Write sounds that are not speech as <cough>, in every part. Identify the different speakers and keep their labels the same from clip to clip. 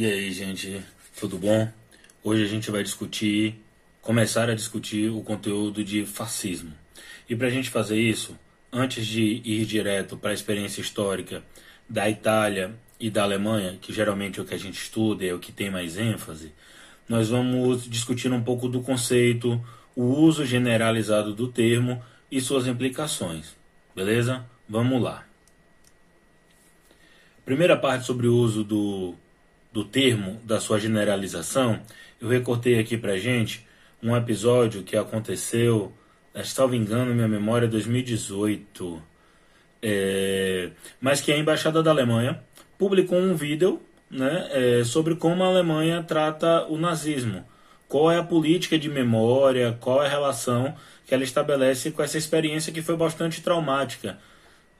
Speaker 1: E aí, gente, tudo bom? Hoje a gente vai discutir, começar a discutir o conteúdo de fascismo. E para a gente fazer isso, antes de ir direto para a experiência histórica da Itália e da Alemanha, que geralmente é o que a gente estuda, é o que tem mais ênfase, nós vamos discutir um pouco do conceito, o uso generalizado do termo e suas implicações. Beleza? Vamos lá. Primeira parte sobre o uso do, do termo, da sua generalização, eu recortei aqui pra gente um episódio que aconteceu, salvo engano, minha memória, 2018, é, mas que a Embaixada da Alemanha publicou um vídeo né, é, sobre como a Alemanha trata o nazismo. Qual é a política de memória, qual é a relação que ela estabelece com essa experiência que foi bastante traumática.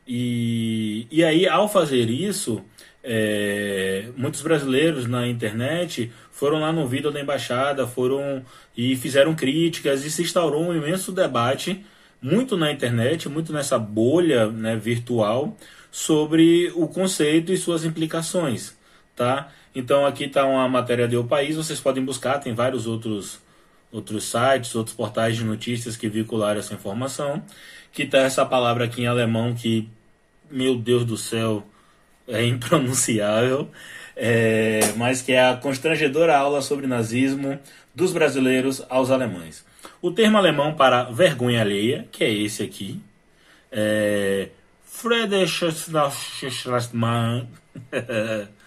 Speaker 1: E, e aí, ao fazer isso, é, muitos brasileiros na internet foram lá no vídeo da embaixada, foram e fizeram críticas e se instaurou um imenso debate, muito na internet, muito nessa bolha né, virtual, sobre o conceito e suas implicações tá? Então aqui está uma matéria do País, vocês podem buscar, tem vários outros outros sites, outros portais de notícias que veicularam essa informação, que está essa palavra aqui em alemão que, meu Deus do céu, é impronunciável, é, mas que é a constrangedora aula sobre nazismo dos brasileiros aos alemães. O termo alemão para vergonha alheia, que é esse aqui, é <laughs>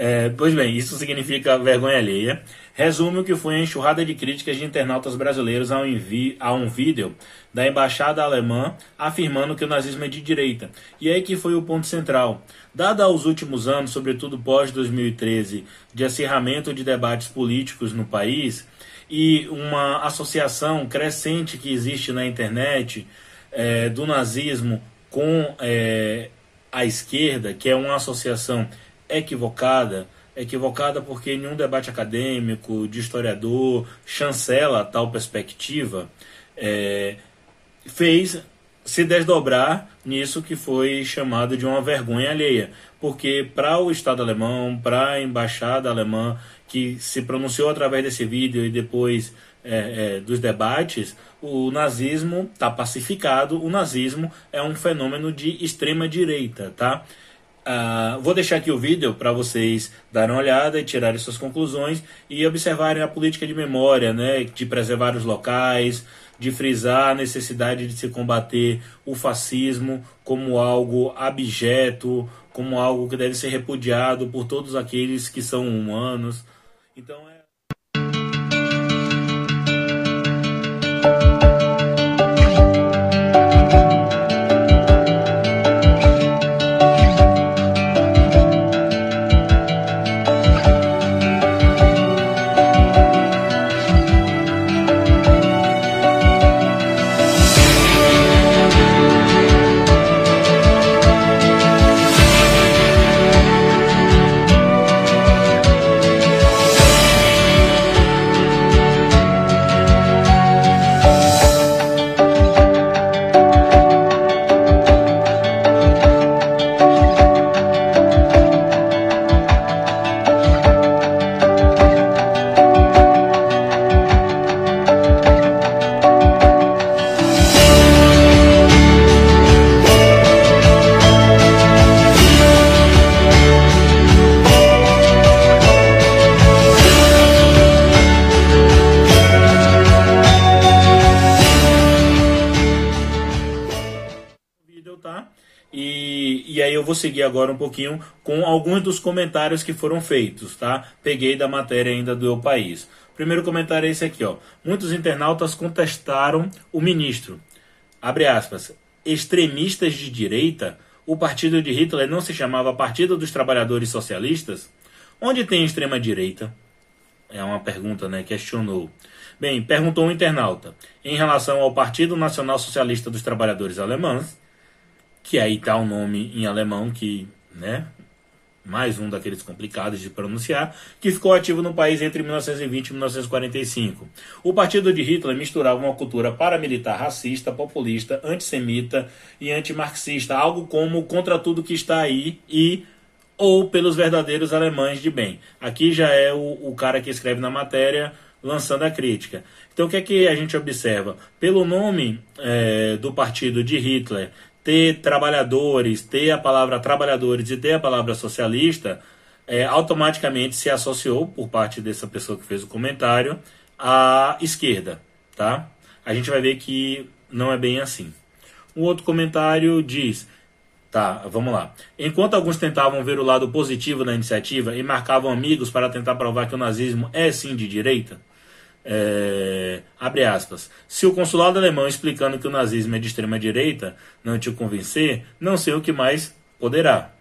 Speaker 1: É, pois bem, isso significa vergonha alheia. Resume o que foi a enxurrada de críticas de internautas brasileiros a um, a um vídeo da embaixada alemã afirmando que o nazismo é de direita. E aí que foi o ponto central. Dado aos últimos anos, sobretudo pós-2013, de acirramento de debates políticos no país e uma associação crescente que existe na internet é, do nazismo com é, a esquerda, que é uma associação equivocada, equivocada porque nenhum debate acadêmico, de historiador, chancela tal perspectiva, é, fez se desdobrar nisso que foi chamado de uma vergonha alheia. Porque para o Estado alemão, para a embaixada alemã, que se pronunciou através desse vídeo e depois é, é, dos debates, o nazismo está pacificado, o nazismo é um fenômeno de extrema direita, tá? Uh, vou deixar aqui o vídeo para vocês darem uma olhada e tirarem suas conclusões e observarem a política de memória, né, de preservar os locais, de frisar a necessidade de se combater o fascismo como algo abjeto, como algo que deve ser repudiado por todos aqueles que são humanos. Então é vou seguir agora um pouquinho com alguns dos comentários que foram feitos, tá? Peguei da matéria ainda do Eu País. Primeiro comentário é esse aqui, ó. Muitos internautas contestaram o ministro. Abre aspas. Extremistas de direita? O partido de Hitler não se chamava Partido dos Trabalhadores Socialistas? Onde tem extrema direita? É uma pergunta, né? Questionou. Bem, perguntou um internauta. Em relação ao Partido Nacional Socialista dos Trabalhadores Alemães, que aí está o nome em alemão que, né, mais um daqueles complicados de pronunciar, que ficou ativo no país entre 1920 e 1945. O partido de Hitler misturava uma cultura paramilitar racista, populista, antissemita e antimarxista, algo como contra tudo que está aí e ou pelos verdadeiros alemães de bem. Aqui já é o, o cara que escreve na matéria lançando a crítica. Então o que é que a gente observa? Pelo nome é, do partido de Hitler ter trabalhadores, ter a palavra trabalhadores e ter a palavra socialista, é, automaticamente se associou, por parte dessa pessoa que fez o comentário, à esquerda. Tá? A gente vai ver que não é bem assim. Um outro comentário diz: Tá, vamos lá. Enquanto alguns tentavam ver o lado positivo da iniciativa e marcavam amigos para tentar provar que o nazismo é sim de direita, é, abre aspas. Se o consulado alemão explicando que o nazismo é de extrema direita não te convencer, não sei o que mais poderá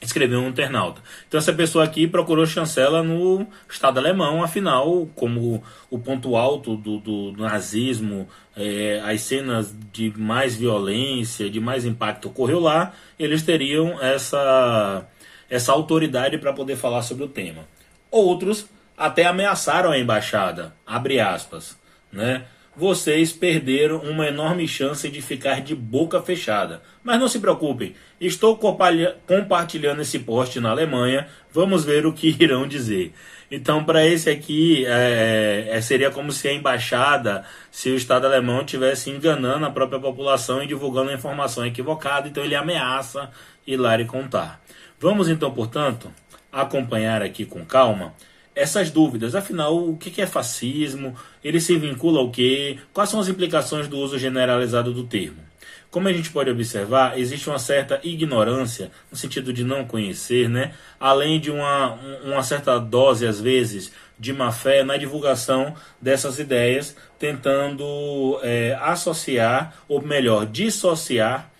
Speaker 1: escreveu um internauta. Então essa pessoa aqui procurou chancela no Estado alemão, afinal, como o ponto alto do, do nazismo, é, as cenas de mais violência, de mais impacto ocorreu lá, eles teriam essa, essa autoridade para poder falar sobre o tema. Outros até ameaçaram a embaixada, abre aspas, né? vocês perderam uma enorme chance de ficar de boca fechada. Mas não se preocupem, estou compartilhando esse post na Alemanha, vamos ver o que <laughs> irão dizer. Então, para esse aqui, é, é, seria como se a embaixada, se o Estado alemão estivesse enganando a própria população e divulgando a informação equivocada, então ele ameaça ir lá e contar. Vamos então, portanto, acompanhar aqui com calma essas dúvidas. Afinal, o que é fascismo? Ele se vincula ao quê? Quais são as implicações do uso generalizado do termo? Como a gente pode observar, existe uma certa ignorância, no sentido de não conhecer, né? além de uma, uma certa dose, às vezes, de má fé na divulgação dessas ideias, tentando é, associar, ou melhor, dissociar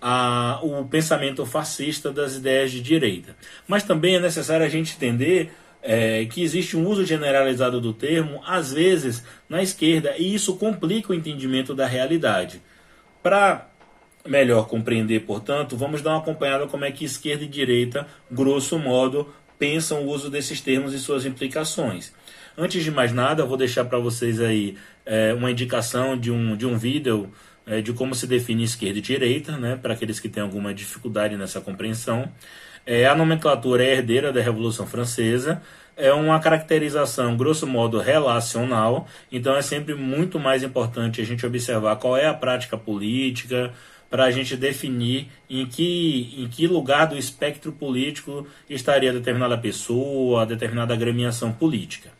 Speaker 1: a, o pensamento fascista das ideias de direita. Mas também é necessário a gente entender é, que existe um uso generalizado do termo, às vezes, na esquerda, e isso complica o entendimento da realidade. Para melhor compreender, portanto, vamos dar uma acompanhada como é que esquerda e direita, grosso modo, pensam o uso desses termos e suas implicações. Antes de mais nada, vou deixar para vocês aí é, uma indicação de um, de um vídeo é, de como se define esquerda e direita, né, para aqueles que têm alguma dificuldade nessa compreensão. É, a nomenclatura é herdeira da Revolução Francesa, é uma caracterização, grosso modo, relacional, então é sempre muito mais importante a gente observar qual é a prática política, para a gente definir em que, em que lugar do espectro político estaria determinada pessoa, determinada agremiação política.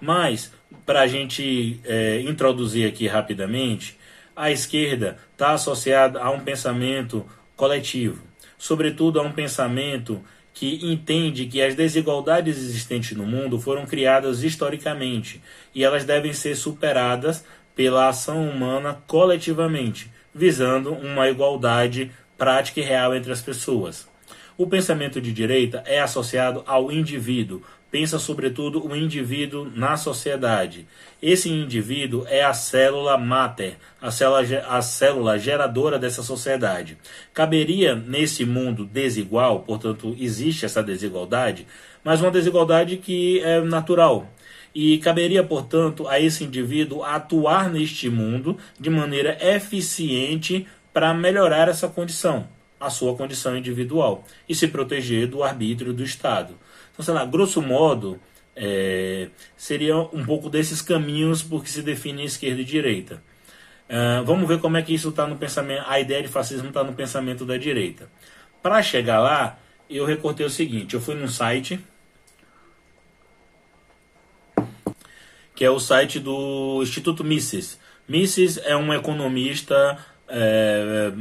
Speaker 1: Mas, para a gente é, introduzir aqui rapidamente, a esquerda está associada a um pensamento coletivo sobretudo a um pensamento que entende que as desigualdades existentes no mundo foram criadas historicamente e elas devem ser superadas pela ação humana coletivamente, visando uma igualdade prática e real entre as pessoas. O pensamento de direita é associado ao indivíduo, pensa sobretudo o indivíduo na sociedade. Esse indivíduo é a célula mater, a célula, a célula geradora dessa sociedade. Caberia nesse mundo desigual, portanto, existe essa desigualdade, mas uma desigualdade que é natural. E caberia, portanto, a esse indivíduo atuar neste mundo de maneira eficiente para melhorar essa condição, a sua condição individual, e se proteger do arbítrio do Estado. Então, sei lá, grosso modo, é, seria um pouco desses caminhos por que se define esquerda e direita. Uh, vamos ver como é que isso está no pensamento. A ideia de fascismo está no pensamento da direita. Para chegar lá, eu recortei o seguinte: eu fui num site que é o site do Instituto Mises. Mises é um economista é,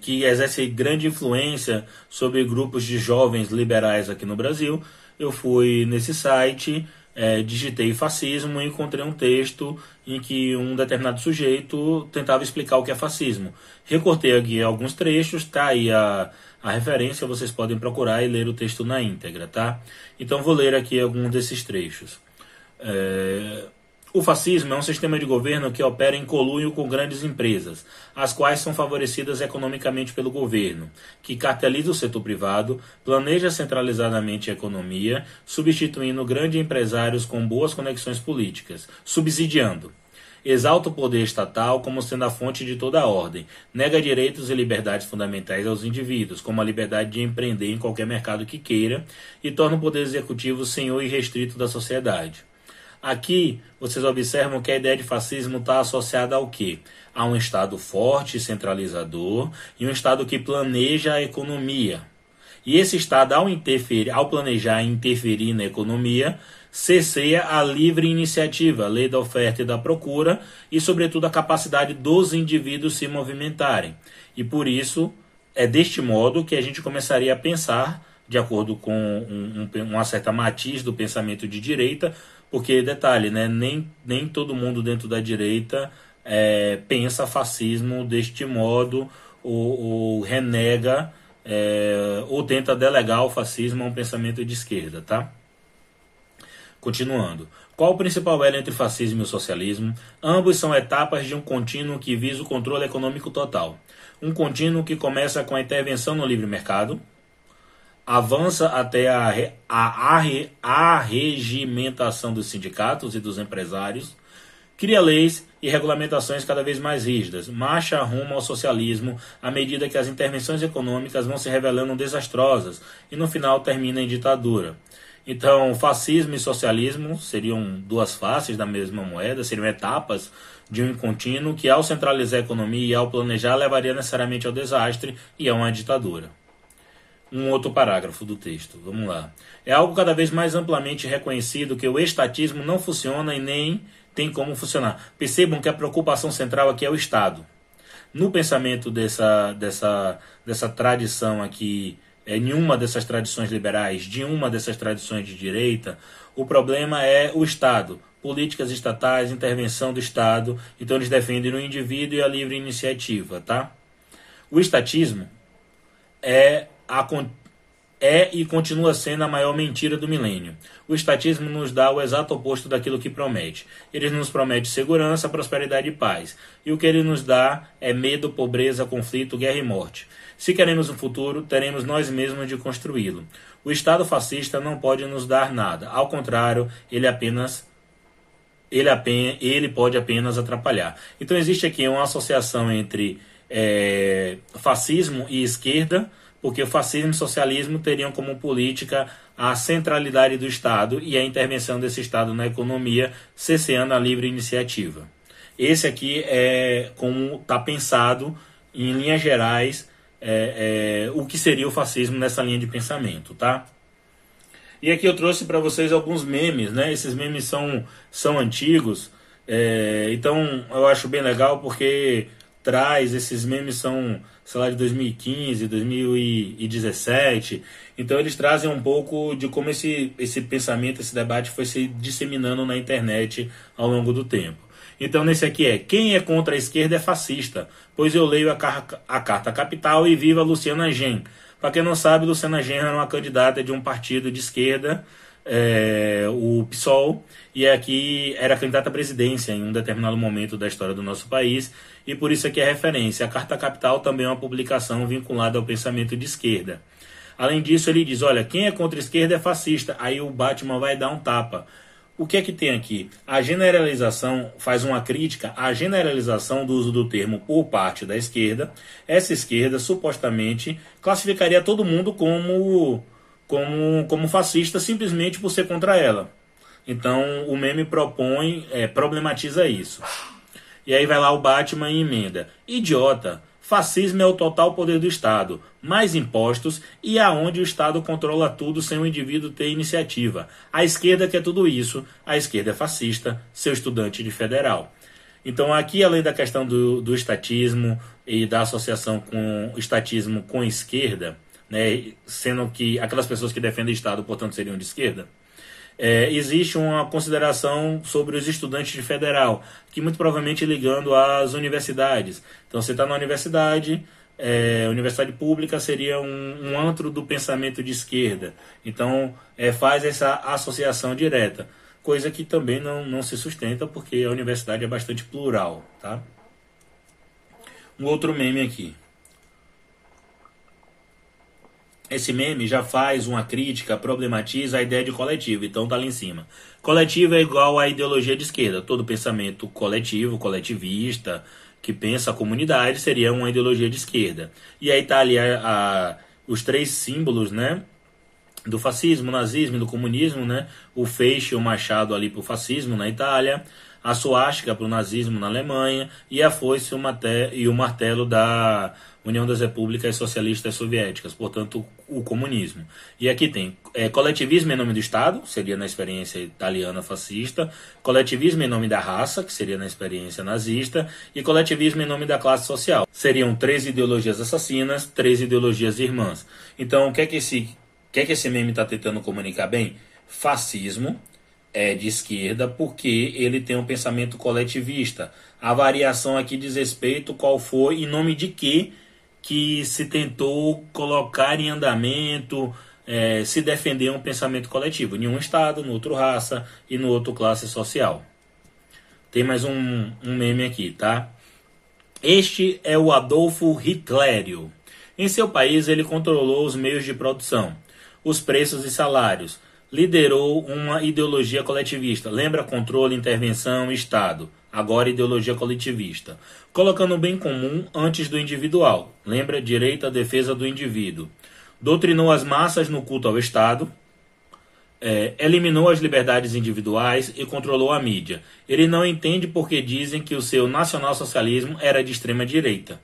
Speaker 1: que exerce grande influência sobre grupos de jovens liberais aqui no Brasil. Eu fui nesse site, é, digitei fascismo e encontrei um texto em que um determinado sujeito tentava explicar o que é fascismo. Recortei aqui alguns trechos, tá aí a, a referência, vocês podem procurar e ler o texto na íntegra, tá? Então vou ler aqui alguns desses trechos. É, o fascismo é um sistema de governo que opera em colúnio com grandes empresas, as quais são favorecidas economicamente pelo governo, que carteliza o setor privado, planeja centralizadamente a economia, substituindo grandes empresários com boas conexões políticas, subsidiando. exalta o poder estatal como sendo a fonte de toda a ordem, nega direitos e liberdades fundamentais aos indivíduos, como a liberdade de empreender em qualquer mercado que queira, e torna o poder executivo senhor irrestrito da sociedade. Aqui vocês observam que a ideia de fascismo está associada ao quê? A um Estado forte e centralizador e um Estado que planeja a economia. E esse Estado, ao, interferir, ao planejar e interferir na economia, cesseia a livre iniciativa, a lei da oferta e da procura e, sobretudo, a capacidade dos indivíduos se movimentarem. E por isso, é deste modo que a gente começaria a pensar, de acordo com um, um, uma certa matiz do pensamento de direita, porque, detalhe, né, nem, nem todo mundo dentro da direita é, pensa fascismo deste modo ou, ou renega é, ou tenta delegar o fascismo a um pensamento de esquerda, tá? Continuando. Qual o principal elo entre fascismo e socialismo? Ambos são etapas de um contínuo que visa o controle econômico total. Um contínuo que começa com a intervenção no livre mercado, avança até a, a, a, a regimentação dos sindicatos e dos empresários, cria leis e regulamentações cada vez mais rígidas, marcha rumo ao socialismo à medida que as intervenções econômicas vão se revelando desastrosas e no final termina em ditadura. Então, fascismo e socialismo seriam duas faces da mesma moeda, seriam etapas de um contínuo que, ao centralizar a economia e ao planejar, levaria necessariamente ao desastre e a uma ditadura um outro parágrafo do texto. Vamos lá. É algo cada vez mais amplamente reconhecido que o estatismo não funciona e nem tem como funcionar. Percebam que a preocupação central aqui é o Estado. No pensamento dessa, dessa, dessa tradição aqui, é, nenhuma dessas tradições liberais, de uma dessas tradições de direita, o problema é o Estado. Políticas estatais, intervenção do Estado. Então eles defendem o indivíduo e a livre iniciativa, tá? O estatismo é é e continua sendo a maior mentira do milênio. O estatismo nos dá o exato oposto daquilo que promete. Ele nos promete segurança, prosperidade e paz. E o que ele nos dá é medo, pobreza, conflito, guerra e morte. Se queremos um futuro, teremos nós mesmos de construí-lo. O Estado fascista não pode nos dar nada. Ao contrário, ele apenas ele, ele pode apenas atrapalhar. Então existe aqui uma associação entre é, fascismo e esquerda porque o fascismo e o socialismo teriam como política a centralidade do Estado e a intervenção desse Estado na economia, cesseando a livre iniciativa. Esse aqui é como está pensado, em linhas gerais, é, é, o que seria o fascismo nessa linha de pensamento, tá? E aqui eu trouxe para vocês alguns memes, né? Esses memes são, são antigos, é, então eu acho bem legal porque traz, esses memes são, sei lá, de 2015, 2017. Então eles trazem um pouco de como esse, esse pensamento, esse debate foi se disseminando na internet ao longo do tempo. Então nesse aqui é, quem é contra a esquerda é fascista, pois eu leio a, car a Carta Capital e viva Luciana Gen. Para quem não sabe, Luciana Gen era uma candidata de um partido de esquerda, é, o PSOL, e aqui era candidata à presidência em um determinado momento da história do nosso país, e por isso aqui é referência. A Carta Capital também é uma publicação vinculada ao pensamento de esquerda. Além disso, ele diz: olha, quem é contra a esquerda é fascista. Aí o Batman vai dar um tapa. O que é que tem aqui? A generalização faz uma crítica à generalização do uso do termo por parte da esquerda. Essa esquerda supostamente classificaria todo mundo como, como, como fascista simplesmente por ser contra ela. Então o meme propõe, é, problematiza isso. E aí vai lá o Batman e emenda. Idiota. Fascismo é o total poder do Estado, mais impostos e aonde o Estado controla tudo sem o indivíduo ter iniciativa. A esquerda quer tudo isso, a esquerda é fascista, seu estudante de federal. Então aqui, além da questão do, do estatismo e da associação com estatismo com esquerda, né, sendo que aquelas pessoas que defendem o Estado, portanto, seriam de esquerda, é, existe uma consideração sobre os estudantes de federal, que muito provavelmente ligando às universidades. Então, você está na universidade, é, universidade pública seria um, um, antro do pensamento de esquerda. Então, é, faz essa associação direta, coisa que também não, não se sustenta, porque a universidade é bastante plural. Tá? Um outro meme aqui. Esse meme já faz uma crítica, problematiza a ideia de coletivo, então tá ali em cima. Coletivo é igual à ideologia de esquerda. Todo pensamento coletivo, coletivista, que pensa a comunidade, seria uma ideologia de esquerda. E aí tá ali a, a, os três símbolos, né? Do fascismo, nazismo e do comunismo, né? O feixe, o machado ali pro fascismo na Itália, a suástica para o nazismo na Alemanha e a foice e o martelo da União das Repúblicas Socialistas Soviéticas, portanto, o comunismo. E aqui tem é, coletivismo em nome do Estado, seria na experiência italiana fascista, coletivismo em nome da raça, que seria na experiência nazista, e coletivismo em nome da classe social. Seriam três ideologias assassinas, três ideologias irmãs. Então, o que é que esse, o que é que esse meme está tentando comunicar bem? Fascismo, é de esquerda porque ele tem um pensamento coletivista. A variação aqui diz respeito qual foi, em nome de que que se tentou colocar em andamento, é, se defender um pensamento coletivo. Em um estado, no outro raça e no outro classe social. Tem mais um, um meme aqui, tá? Este é o Adolfo Hitlerio. Em seu país, ele controlou os meios de produção, os preços e salários, liderou uma ideologia coletivista. Lembra controle, intervenção, Estado. Agora ideologia coletivista. Colocando o bem comum antes do individual. Lembra direita, defesa do indivíduo. Doutrinou as massas no culto ao Estado. É, eliminou as liberdades individuais e controlou a mídia. Ele não entende porque dizem que o seu nacionalsocialismo era de extrema direita.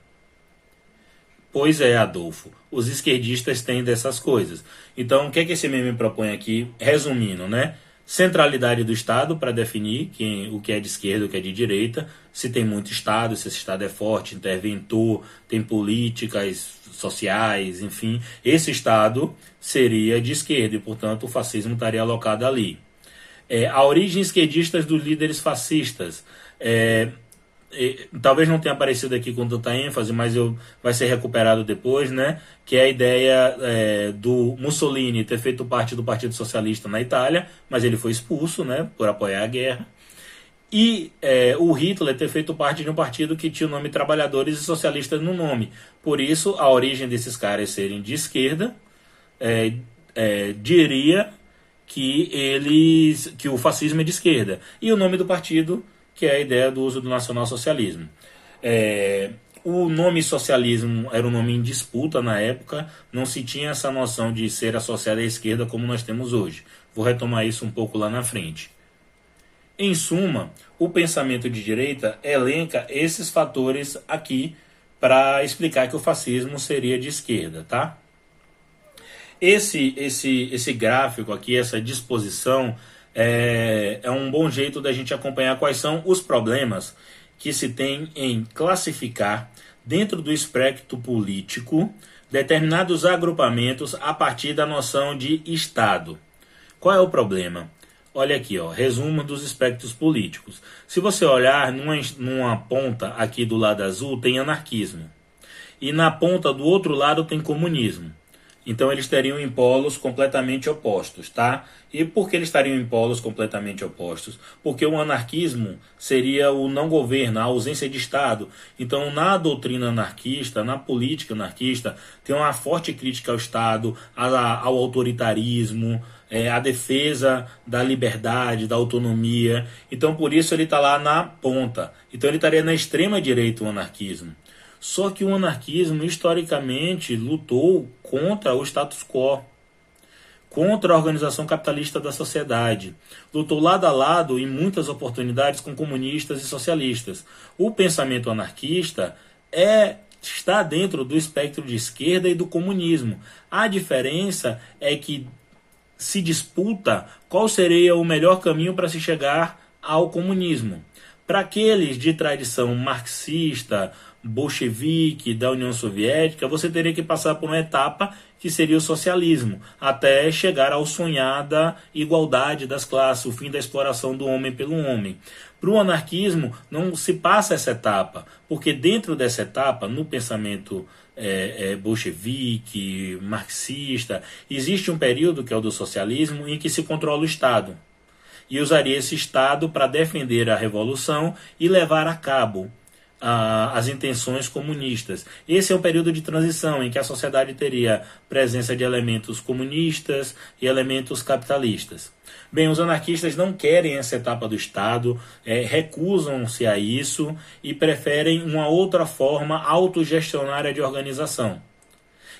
Speaker 1: Pois é, Adolfo. Os esquerdistas têm dessas coisas. Então, o que é que esse meme propõe aqui? Resumindo, né? Centralidade do Estado para definir quem, o que é de esquerda, o que é de direita, se tem muito Estado, se esse Estado é forte, interventor, tem políticas sociais, enfim. Esse Estado seria de esquerda e, portanto, o fascismo estaria alocado ali. É, a origem esquerdista dos líderes fascistas. É, talvez não tenha aparecido aqui com tanta ênfase, mas eu, vai ser recuperado depois, né? Que é a ideia é, do Mussolini ter feito parte do Partido Socialista na Itália, mas ele foi expulso, né? Por apoiar a guerra. E é, o Hitler ter feito parte de um partido que tinha o nome Trabalhadores e Socialistas no nome. Por isso, a origem desses caras serem de esquerda é, é diria que eles que o fascismo é de esquerda. E o nome do partido que é a ideia do uso do nacionalsocialismo. É, o nome socialismo era um nome em disputa na época, não se tinha essa noção de ser associado à esquerda como nós temos hoje. Vou retomar isso um pouco lá na frente. Em suma, o pensamento de direita elenca esses fatores aqui para explicar que o fascismo seria de esquerda, tá? Esse, esse, esse gráfico aqui, essa disposição é, é um bom jeito da gente acompanhar quais são os problemas que se tem em classificar dentro do espectro político determinados agrupamentos a partir da noção de Estado. Qual é o problema? Olha aqui, ó, resumo dos espectros políticos. Se você olhar numa, numa ponta aqui do lado azul tem anarquismo e na ponta do outro lado tem comunismo. Então eles teriam em polos completamente opostos, tá? E por que eles estariam em polos completamente opostos? Porque o anarquismo seria o não governo, a ausência de Estado. Então, na doutrina anarquista, na política anarquista, tem uma forte crítica ao Estado, ao autoritarismo, é, a defesa da liberdade, da autonomia. Então, por isso ele está lá na ponta. Então, ele estaria na extrema direita o anarquismo. Só que o anarquismo historicamente lutou contra o status quo, contra a organização capitalista da sociedade. Lutou lado a lado em muitas oportunidades com comunistas e socialistas. O pensamento anarquista é está dentro do espectro de esquerda e do comunismo. A diferença é que se disputa qual seria o melhor caminho para se chegar ao comunismo. Para aqueles de tradição marxista, bolchevique da União Soviética, você teria que passar por uma etapa que seria o socialismo, até chegar ao sonhada igualdade das classes, o fim da exploração do homem pelo homem. Para o anarquismo, não se passa essa etapa, porque dentro dessa etapa, no pensamento é, é, bolchevique, marxista, existe um período, que é o do socialismo, em que se controla o Estado. E usaria esse Estado para defender a revolução e levar a cabo as intenções comunistas. Esse é um período de transição em que a sociedade teria presença de elementos comunistas e elementos capitalistas. Bem, os anarquistas não querem essa etapa do Estado, é, recusam-se a isso e preferem uma outra forma autogestionária de organização.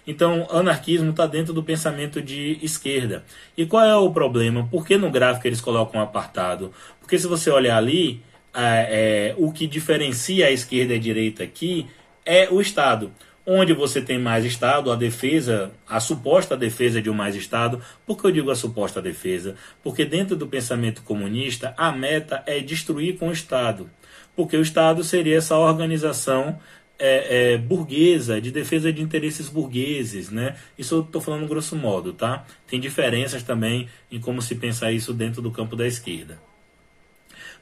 Speaker 1: Então, anarquismo está dentro do pensamento de esquerda. E qual é o problema? Por que no gráfico eles colocam um apartado? Porque se você olhar ali, é, o que diferencia a esquerda e a direita aqui é o Estado. Onde você tem mais Estado, a defesa, a suposta defesa de um mais Estado. Por que eu digo a suposta defesa? Porque dentro do pensamento comunista, a meta é destruir com o Estado. Porque o Estado seria essa organização é, é, burguesa, de defesa de interesses burgueses, né? Isso eu estou falando grosso modo, tá? Tem diferenças também em como se pensa isso dentro do campo da esquerda.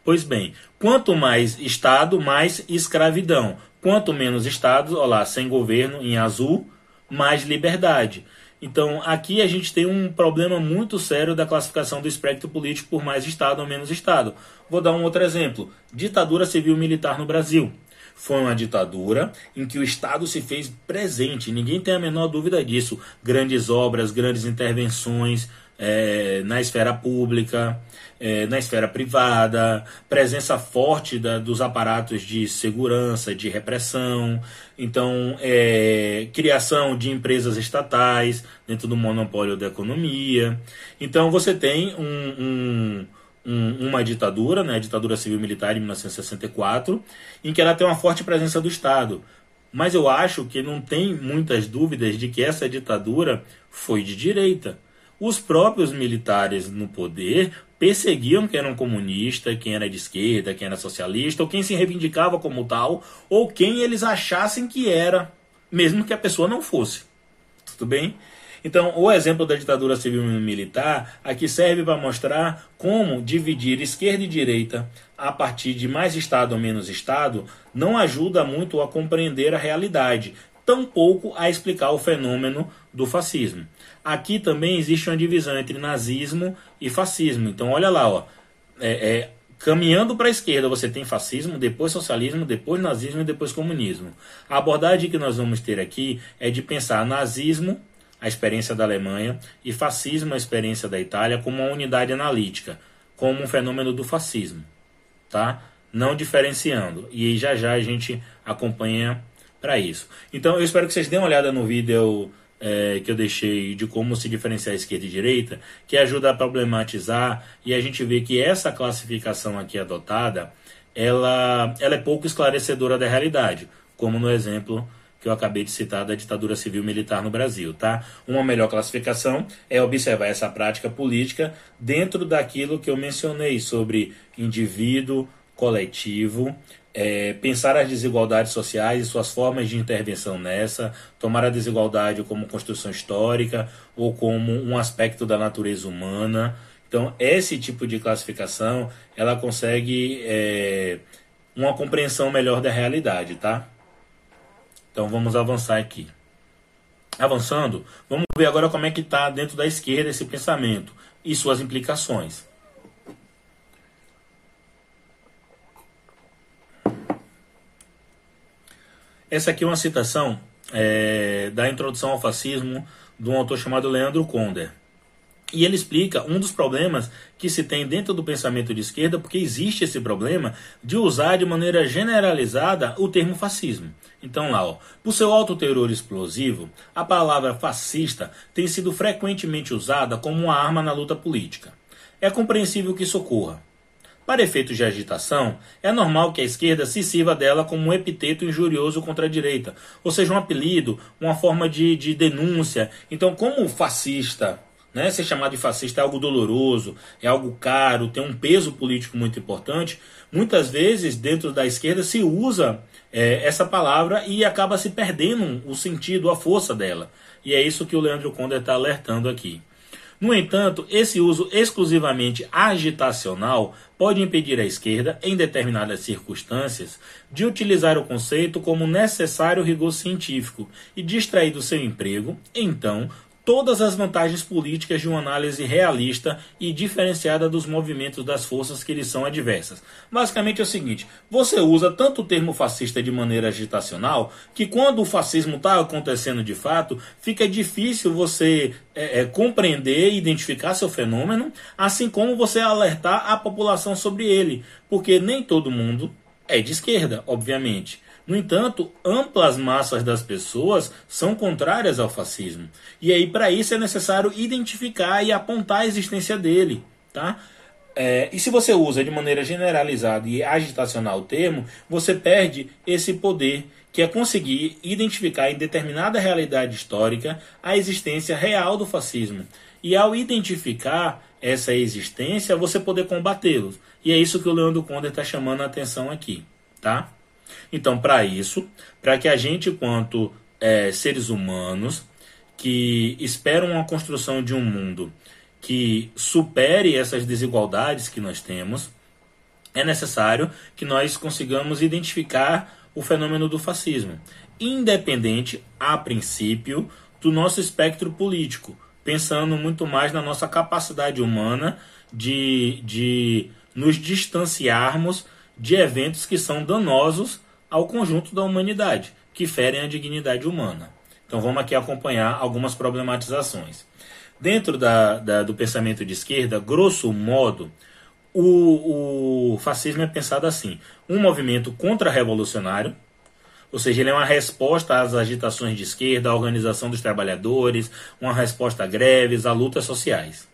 Speaker 1: Pois bem, quanto mais Estado, mais escravidão. Quanto menos Estado, olha lá, sem governo em azul, mais liberdade. Então, aqui a gente tem um problema muito sério da classificação do espectro político por mais Estado ou menos Estado. Vou dar um outro exemplo: ditadura civil-militar no Brasil. Foi uma ditadura em que o Estado se fez presente, ninguém tem a menor dúvida disso. Grandes obras, grandes intervenções é, na esfera pública, é, na esfera privada, presença forte da, dos aparatos de segurança, de repressão, então é, criação de empresas estatais dentro do monopólio da economia. Então você tem um, um um, uma ditadura, né, a ditadura civil-militar de 1964, em que ela tem uma forte presença do Estado. Mas eu acho que não tem muitas dúvidas de que essa ditadura foi de direita. Os próprios militares no poder perseguiam quem era comunista, quem era de esquerda, quem era socialista, ou quem se reivindicava como tal, ou quem eles achassem que era, mesmo que a pessoa não fosse. Tudo bem? Então, o exemplo da ditadura civil militar aqui serve para mostrar como dividir esquerda e direita a partir de mais Estado ou menos Estado não ajuda muito a compreender a realidade, tampouco a explicar o fenômeno do fascismo. Aqui também existe uma divisão entre nazismo e fascismo. Então, olha lá, ó, é, é, caminhando para a esquerda você tem fascismo, depois socialismo, depois nazismo e depois comunismo. A abordagem que nós vamos ter aqui é de pensar nazismo a experiência da Alemanha, e fascismo, a experiência da Itália, como uma unidade analítica, como um fenômeno do fascismo, tá? Não diferenciando. E já já a gente acompanha para isso. Então eu espero que vocês dêem uma olhada no vídeo é, que eu deixei de como se diferenciar esquerda e direita, que ajuda a problematizar e a gente vê que essa classificação aqui adotada, ela, ela é pouco esclarecedora da realidade, como no exemplo que eu acabei de citar da ditadura civil militar no Brasil, tá? Uma melhor classificação é observar essa prática política dentro daquilo que eu mencionei sobre indivíduo, coletivo, é, pensar as desigualdades sociais e suas formas de intervenção nessa, tomar a desigualdade como construção histórica ou como um aspecto da natureza humana. Então, esse tipo de classificação, ela consegue é, uma compreensão melhor da realidade, tá? Então vamos avançar aqui. Avançando, vamos ver agora como é que está dentro da esquerda esse pensamento e suas implicações. Essa aqui é uma citação é, da introdução ao fascismo de um autor chamado Leandro Conder. E ele explica um dos problemas que se tem dentro do pensamento de esquerda, porque existe esse problema de usar de maneira generalizada o termo fascismo. Então, lá, ó, por seu alto teor explosivo, a palavra fascista tem sido frequentemente usada como uma arma na luta política. É compreensível que isso ocorra. Para efeitos de agitação, é normal que a esquerda se sirva dela como um epiteto injurioso contra a direita, ou seja, um apelido, uma forma de, de denúncia. Então, como fascista né? Ser chamado de fascista é algo doloroso, é algo caro, tem um peso político muito importante. Muitas vezes, dentro da esquerda, se usa é, essa palavra e acaba se perdendo o sentido, a força dela. E é isso que o Leandro Conde está alertando aqui. No entanto, esse uso exclusivamente agitacional pode impedir a esquerda, em determinadas circunstâncias, de utilizar o conceito como necessário rigor científico e distrair do seu emprego, então, todas as vantagens políticas de uma análise realista e diferenciada dos movimentos das forças que lhes são adversas. Basicamente é o seguinte: você usa tanto o termo fascista de maneira agitacional que quando o fascismo está acontecendo de fato, fica difícil você é, é, compreender e identificar seu fenômeno, assim como você alertar a população sobre ele, porque nem todo mundo é de esquerda, obviamente. No entanto, amplas massas das pessoas são contrárias ao fascismo. E aí, para isso, é necessário identificar e apontar a existência dele. Tá? É, e se você usa de maneira generalizada e agitacional o termo, você perde esse poder que é conseguir identificar em determinada realidade histórica a existência real do fascismo. E ao identificar essa existência, você poder combatê-los. E é isso que o Leandro Conde está chamando a atenção aqui. Tá? Então, para isso, para que a gente, quanto é, seres humanos, que esperam uma construção de um mundo que supere essas desigualdades que nós temos, é necessário que nós consigamos identificar o fenômeno do fascismo, independente, a princípio, do nosso espectro político, pensando muito mais na nossa capacidade humana de, de nos distanciarmos de eventos que são danosos ao conjunto da humanidade, que ferem a dignidade humana. Então vamos aqui acompanhar algumas problematizações. Dentro da, da, do pensamento de esquerda, grosso modo, o, o fascismo é pensado assim: um movimento contra-revolucionário, ou seja, ele é uma resposta às agitações de esquerda, à organização dos trabalhadores, uma resposta a greves, a lutas sociais.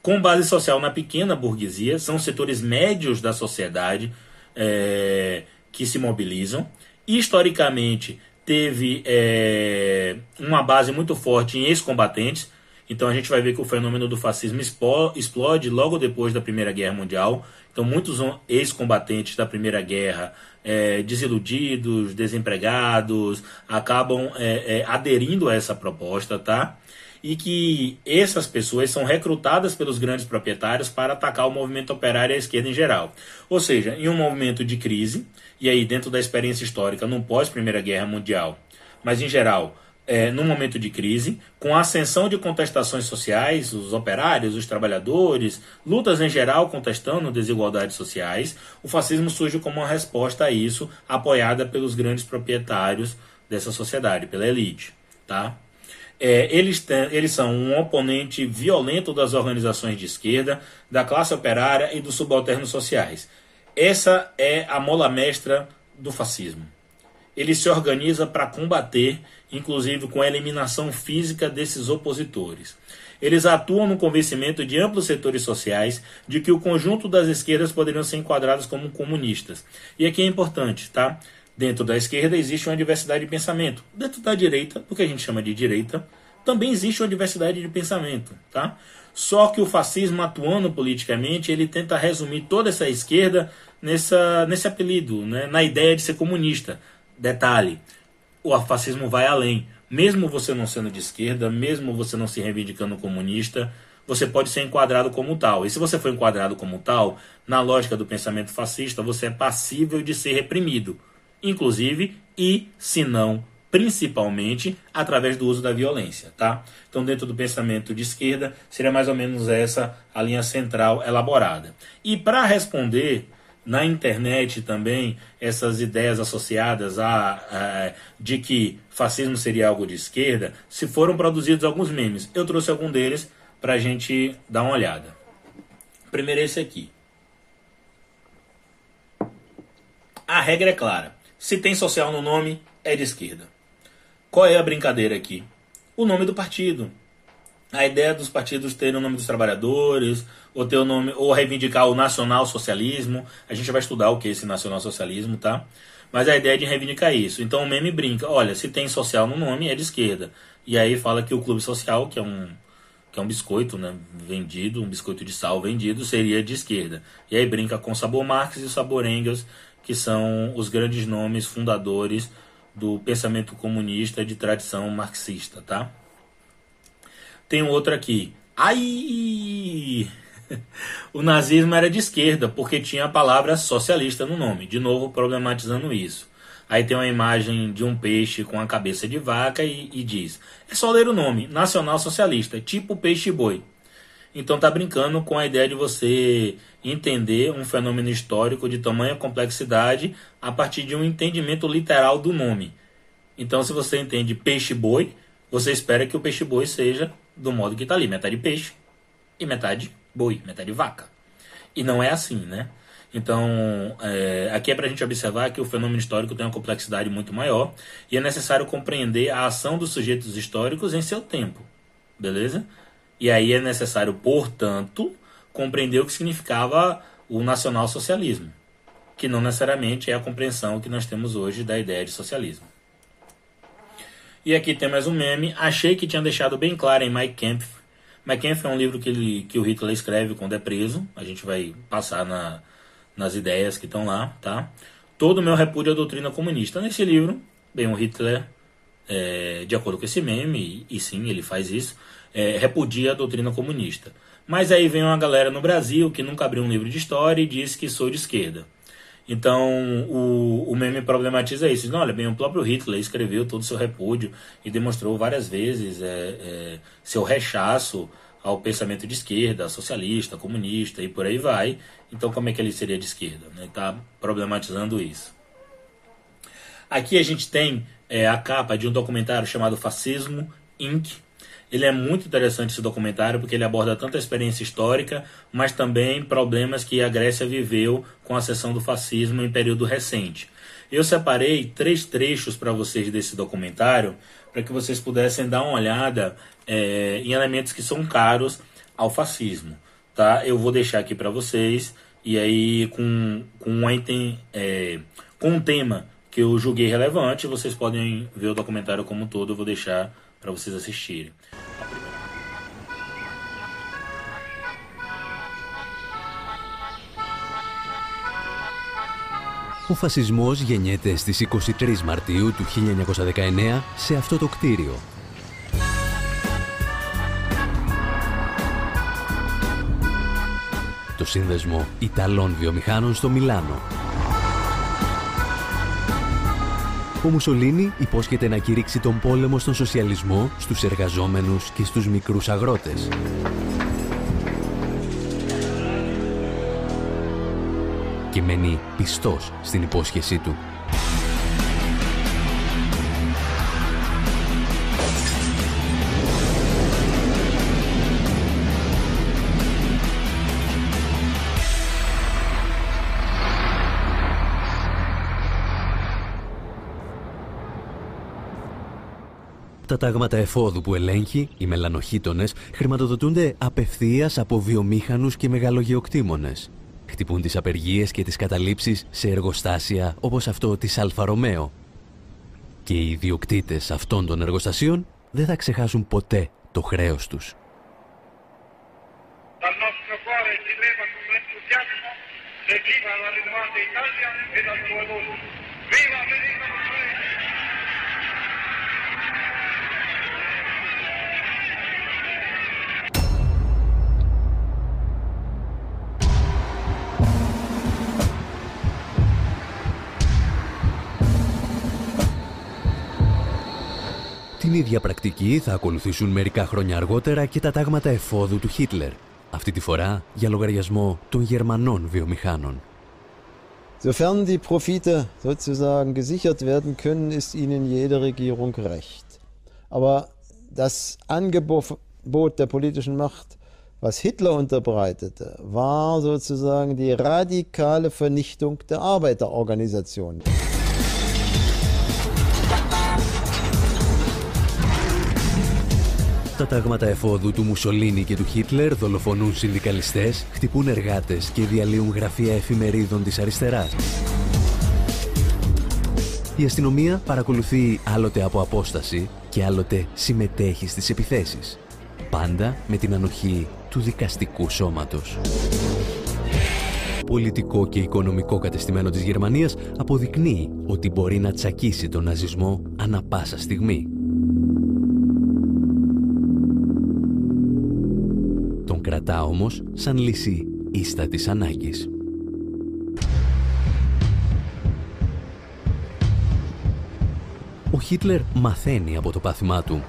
Speaker 1: Com base social na pequena burguesia, são setores médios da sociedade é, que se mobilizam. Historicamente, teve é, uma base muito forte em ex-combatentes. Então a gente vai ver que o fenômeno do fascismo explode logo depois da Primeira Guerra Mundial. Então muitos ex-combatentes da Primeira Guerra, é, desiludidos, desempregados, acabam é, é aderindo a essa proposta, tá? e que essas pessoas são recrutadas pelos grandes proprietários para atacar o movimento operário e a esquerda em geral. Ou seja, em um movimento de crise, e aí dentro da experiência histórica, no pós-Primeira Guerra Mundial, mas em geral, é, no momento de crise, com a ascensão de contestações sociais, os operários, os trabalhadores, lutas em geral contestando desigualdades sociais, o fascismo surge como uma resposta a isso, apoiada pelos grandes proprietários dessa sociedade, pela elite. Tá? É, eles, eles são um oponente violento das organizações de esquerda, da classe operária e dos subalternos sociais. Essa é a mola mestra do fascismo. Ele se organiza para combater, inclusive com a eliminação física desses opositores. Eles atuam no convencimento de amplos setores sociais de que o conjunto das esquerdas poderiam ser enquadrados como comunistas. E aqui é importante, tá? Dentro da esquerda existe uma diversidade de pensamento. Dentro da direita, o que a gente chama de direita, também existe uma diversidade de pensamento, tá? Só que o fascismo atuando politicamente, ele tenta resumir toda essa esquerda nessa, nesse apelido, né? na ideia de ser comunista. Detalhe, o fascismo vai além. Mesmo você não sendo de esquerda, mesmo você não se reivindicando comunista, você pode ser enquadrado como tal. E se você for enquadrado como tal, na lógica do pensamento fascista, você é passível de ser reprimido inclusive, e, se não, principalmente através do uso da violência, tá? Então, dentro do pensamento de esquerda, seria mais ou menos essa a linha central elaborada. E para responder na internet também essas ideias associadas a, a, de que fascismo seria algo de esquerda, se foram produzidos alguns memes. Eu trouxe algum deles para a gente dar uma olhada. Primeiro esse aqui. A regra é clara. Se tem social no nome, é de esquerda. Qual é a brincadeira aqui? O nome do partido. A ideia dos partidos terem o nome dos trabalhadores, ou ter o nome, ou reivindicar o nacional-socialismo. A gente vai estudar o que é esse nacional-socialismo, tá? Mas a ideia é de reivindicar isso. Então o meme brinca, olha, se tem social no nome, é de esquerda. E aí fala que o clube social, que é um que é um biscoito né, vendido, um biscoito de sal vendido, seria de esquerda. E aí brinca com o sabor Marx e o sabor Engels, que são os grandes nomes fundadores do pensamento comunista de tradição marxista, tá? Tem outro aqui. Ai! <laughs> O nazismo era de esquerda porque tinha a palavra socialista no nome, de novo problematizando isso. Aí tem uma imagem de um peixe com a cabeça de vaca e, e diz: é só ler o nome, Nacional Socialista, tipo peixe-boi. Então tá brincando com a ideia de você entender um fenômeno histórico de tamanha complexidade a partir de um entendimento literal do nome. Então, se você entende peixe-boi, você espera que o peixe-boi seja do modo que está ali, metade peixe e metade boi, metade vaca. E não é assim, né? Então, é, aqui é para a gente observar que o fenômeno histórico tem uma complexidade muito maior e é necessário compreender a ação dos sujeitos históricos em seu tempo, beleza? E aí é necessário, portanto, compreender o que significava o nacional-socialismo, que não necessariamente é a compreensão que nós temos hoje da ideia de socialismo. E aqui tem mais um meme. Achei que tinha deixado bem claro em Mike Kempf. Mike Kempf é um livro que, ele, que o Hitler escreve quando é preso. A gente vai passar na, nas ideias que estão lá, tá? Todo o meu repúdio à doutrina comunista. Nesse livro, bem, o Hitler, é, de acordo com esse meme, e, e sim, ele faz isso, é, repudia a doutrina comunista. Mas aí vem uma galera no Brasil que nunca abriu um livro de história e diz que sou de esquerda. Então o, o meme problematiza isso. Não, olha bem, o próprio Hitler escreveu todo o seu repúdio e demonstrou várias vezes é, é, seu rechaço ao pensamento de esquerda, socialista, comunista e por aí vai. Então como é que ele seria de esquerda? Está né? problematizando isso. Aqui a gente tem é, a capa de um documentário chamado Fascismo Inc., ele é muito interessante esse documentário porque ele aborda tanto a experiência histórica, mas também problemas que a Grécia viveu com a seção do fascismo em período recente. Eu separei três trechos para vocês desse documentário para que vocês pudessem dar uma olhada é, em elementos que são caros ao fascismo. Tá? Eu vou deixar aqui para vocês e aí com, com, um, é, com um tema que eu julguei relevante, vocês podem ver o documentário como um todo, eu vou deixar para vocês assistirem.
Speaker 2: Ο φασισμός γεννιέται στις 23 Μαρτίου του 1919 σε αυτό το κτίριο. Το σύνδεσμο Ιταλών βιομηχάνων στο Μιλάνο. Ο Μουσολίνη υπόσχεται να κηρύξει τον πόλεμο στον σοσιαλισμό, στους εργαζόμενους και στους μικρούς αγρότες. Και μένει πιστός στην υπόσχεσή του. Τα τάγματα εφόδου που ελέγχει, οι μελανοχήτονες, χρηματοδοτούνται απευθείας από βιομήχανους και μεγαλογεοκτήμονες. Χτυπούν τις απεργίες και τις καταλήψεις σε εργοστάσια όπως αυτό της Αλφα Ρωμαίο. Και οι ιδιοκτήτες αυτών των εργοστασίων δεν θα ξεχάσουν ποτέ το χρέος τους. Την ίδια πρακτική θα ακολουθήσουν μερικά χρόνια αργότερα και τα τάγματα εφόδου του Χίτλερ. Αυτή τη φορά για λογαριασμό των Γερμανών βιομηχάνων.
Speaker 3: Sofern die Profite sozusagen gesichert werden können, ist ihnen jede Regierung recht. Aber das Angebot der politischen Macht, was Hitler unterbreitete, war sozusagen die radikale Vernichtung der Arbeiterorganisationen.
Speaker 2: Τα τάγματα εφόδου του Μουσολίνη και του Χίτλερ δολοφονούν συνδικαλιστές, χτυπούν εργάτες και διαλύουν γραφεία εφημερίδων της αριστεράς. Η αστυνομία παρακολουθεί άλλοτε από απόσταση και άλλοτε συμμετέχει στις επιθέσεις. Πάντα με την ανοχή του δικαστικού σώματος. Πολιτικό και οικονομικό κατεστημένο της Γερμανίας αποδεικνύει ότι μπορεί να τσακίσει τον ναζισμό ανα πάσα στιγμή. Κρατά όμως σαν λύση ίστα της ανάγκης. ο Χίτλερ μαθαίνει από το πάθημά του.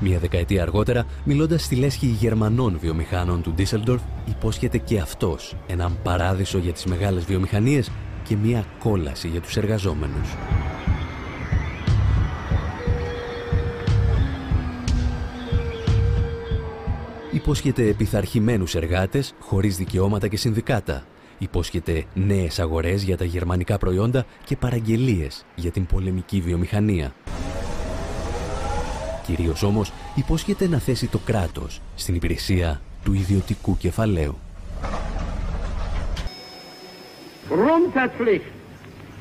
Speaker 2: Μία δεκαετία αργότερα, μιλώντας στη λέσχη Γερμανών βιομηχάνων του Ντίσσελντορφ, υπόσχεται και αυτός έναν παράδεισο για τις μεγάλες βιομηχανίες και μία κόλαση για τους εργαζόμενους. Υπόσχεται επιθαρχημένους εργάτες χωρίς δικαιώματα και συνδικάτα. Υπόσχεται νέες αγορές για τα γερμανικά προϊόντα και παραγγελίες για την πολεμική βιομηχανία. Κυρίως όμως υπόσχεται να θέσει το κράτος στην υπηρεσία του ιδιωτικού κεφαλαίου.
Speaker 4: Grundsätzlich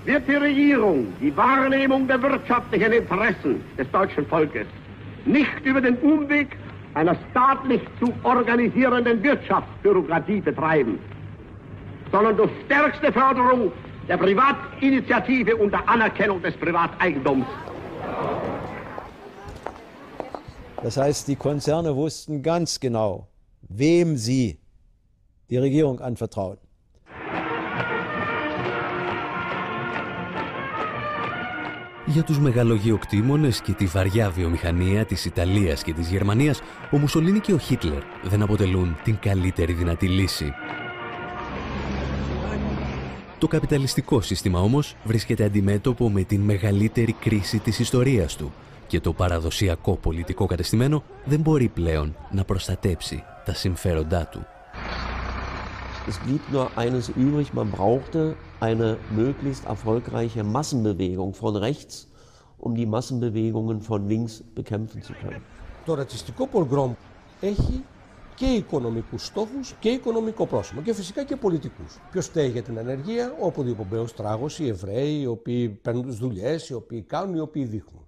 Speaker 4: wird die Regierung die Wahrnehmung der wirtschaftlichen Interessen des deutschen Volkes nicht über den Umweg einer staatlich zu organisierenden Wirtschaftsbürokratie betreiben, sondern durch stärkste Förderung der Privatinitiative und der Anerkennung des Privateigentums.
Speaker 3: Das heißt, die Konzerne wussten ganz genau, wem sie die Regierung anvertrauen.
Speaker 2: Για τους μεγαλογιοκτήμονες και τη βαριά βιομηχανία της Ιταλίας και της Γερμανίας, ο Μουσολίνη και ο Χίτλερ δεν αποτελούν την καλύτερη δυνατή λύση. Το καπιταλιστικό σύστημα όμως βρίσκεται αντιμέτωπο με την μεγαλύτερη κρίση της ιστορίας του και το παραδοσιακό πολιτικό κατεστημένο δεν μπορεί πλέον να προστατέψει τα συμφέροντά του.
Speaker 5: Es blieb nur eines übrig, man brauchte eine möglichst erfolgreiche Massenbewegung von rechts, um die Massenbewegungen von links bekämpfen zu können.
Speaker 6: Το ρατσιστικό πογκρόμ έχει και οικονομικούς στόχους και οικονομικό πρόσημο και φυσικά και πολιτικούς. Ποιος φταίει για την ανεργία, όπου διοπομπαίος τράγος, οι Εβραίοι, οι οποίοι παίρνουν τις δουλειές, οι οποίοι κάνουν, οι οποίοι δείχνουν.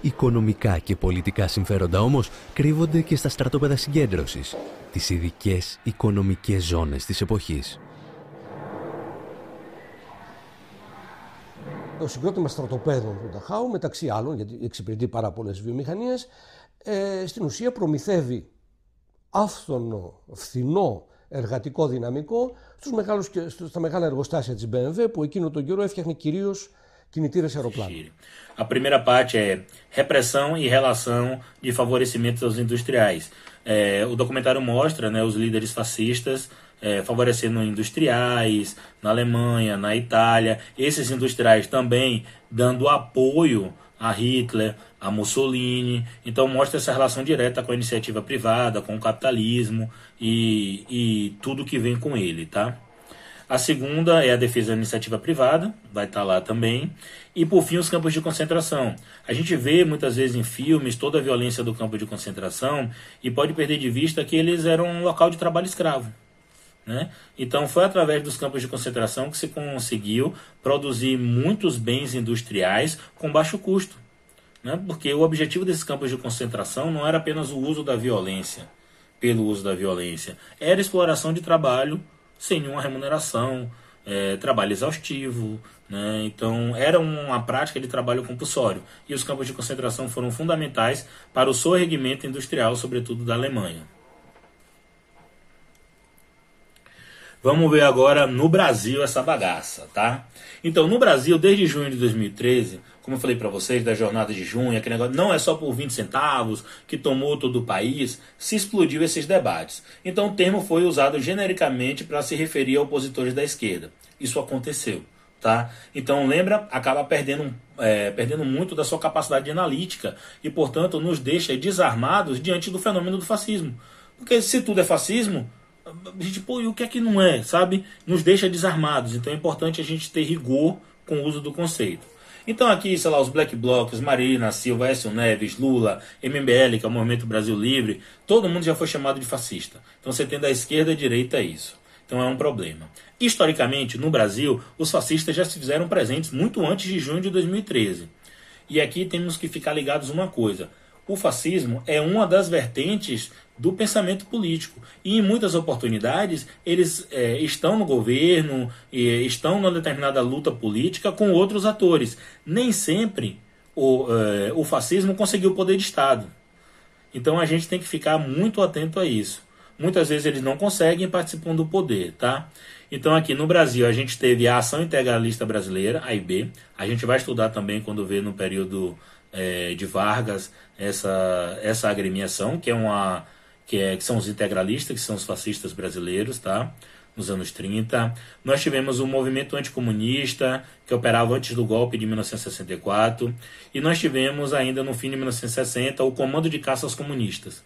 Speaker 2: Οικονομικά και πολιτικά συμφέροντα όμως κρύβονται και στα στρατόπεδα συγκέντρωσης, τις ειδικές οικονομικές ζώνες της εποχής.
Speaker 6: Το συγκρότημα στρατοπέδων του Νταχάου, μεταξύ άλλων, γιατί εξυπηρετεί πάρα πολλές βιομηχανίες, ε, στην ουσία προμηθεύει άφθονο, φθηνό εργατικό δυναμικό στους μεγάλους, στα μεγάλα εργοστάσια της BMW που εκείνο τον καιρό έφτιαχνε κυρίως que me tira aeroplano.
Speaker 1: A primeira parte é repressão e relação de favorecimento aos industriais. É, o documentário mostra né, os líderes fascistas é, favorecendo industriais na Alemanha, na Itália, esses industriais também dando apoio a Hitler, a Mussolini. Então mostra essa relação direta com a iniciativa privada, com o capitalismo e, e tudo que vem com ele, tá? A segunda é a defesa da iniciativa privada, vai estar lá também. E por fim, os campos de concentração. A gente vê muitas vezes em filmes toda a violência do campo de concentração e pode perder de vista que eles eram um local de trabalho escravo. Né? Então foi através dos campos de concentração que se conseguiu produzir muitos bens industriais com baixo custo. Né? Porque o objetivo desses campos de concentração não era apenas o uso da violência, pelo uso da violência, era exploração de trabalho sem nenhuma remuneração, é, trabalho exaustivo. Né? Então era uma prática de trabalho compulsório. E os campos de concentração foram fundamentais para o sorregimento industrial, sobretudo da Alemanha. Vamos ver agora no Brasil essa bagaça, tá? Então, no Brasil, desde junho de 2013, como eu falei para vocês, da jornada de junho, aquele negócio não é só por 20 centavos que tomou todo o país, se explodiu esses debates. Então, o termo foi usado genericamente para se referir a opositores da esquerda. Isso aconteceu, tá? Então, lembra, acaba perdendo, é, perdendo muito da sua capacidade analítica e, portanto, nos deixa desarmados diante do fenômeno do fascismo. Porque se tudo é fascismo, a gente, pô, e o que é que não é, sabe? Nos deixa desarmados. Então é importante a gente ter rigor com o uso do conceito. Então aqui, sei lá, os Black Blocs, Marina, Silva, Écio Neves, Lula, MBL, que é o Movimento Brasil Livre, todo mundo já foi chamado de fascista. Então você tem da esquerda e direita isso. Então é um problema. Historicamente, no Brasil, os fascistas já se fizeram presentes muito antes de junho de 2013. E aqui temos que ficar ligados uma coisa. O fascismo é uma das vertentes do pensamento político. E em muitas oportunidades eles é, estão no governo, e estão numa determinada luta política com outros atores. Nem sempre o, é, o fascismo conseguiu o poder de Estado. Então a gente tem que ficar muito atento a isso. muitas vezes eles não conseguem participar do poder, tá? Então aqui no Brasil a gente teve a Ação Integralista Brasileira, AIB. A gente vai estudar também quando vê no período é, de Vargas essa, essa agremiação, que é uma que, é, que são os integralistas, que são os fascistas brasileiros, tá? Nos anos 30. Nós tivemos o movimento anticomunista, que operava antes do golpe de 1964. E nós tivemos ainda no fim de 1960 o Comando de Caça aos Comunistas.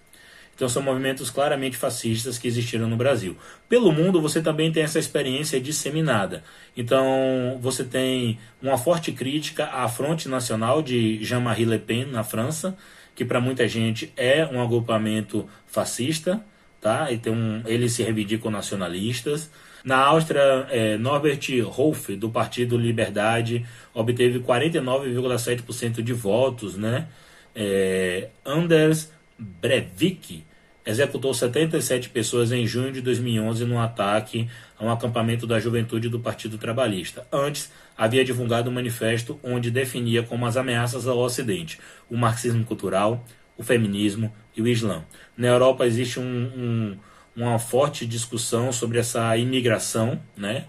Speaker 1: Então são movimentos claramente fascistas que existiram no Brasil. Pelo mundo você também tem essa experiência disseminada. Então você tem uma forte crítica à Fronte Nacional de Jean-Marie Le Pen na França, que para muita gente é um agrupamento fascista, tá? E um, eles se reivindicam nacionalistas. Na Áustria, é, Norbert Hofer, do Partido Liberdade, obteve 49,7% de votos, né? É, Anders Breivik executou 77 pessoas em junho de 2011 num ataque a um acampamento da juventude do Partido Trabalhista. Antes, havia divulgado um manifesto onde definia como as ameaças ao Ocidente o marxismo cultural, o feminismo e o Islã. Na Europa existe um, um, uma forte discussão sobre essa imigração né,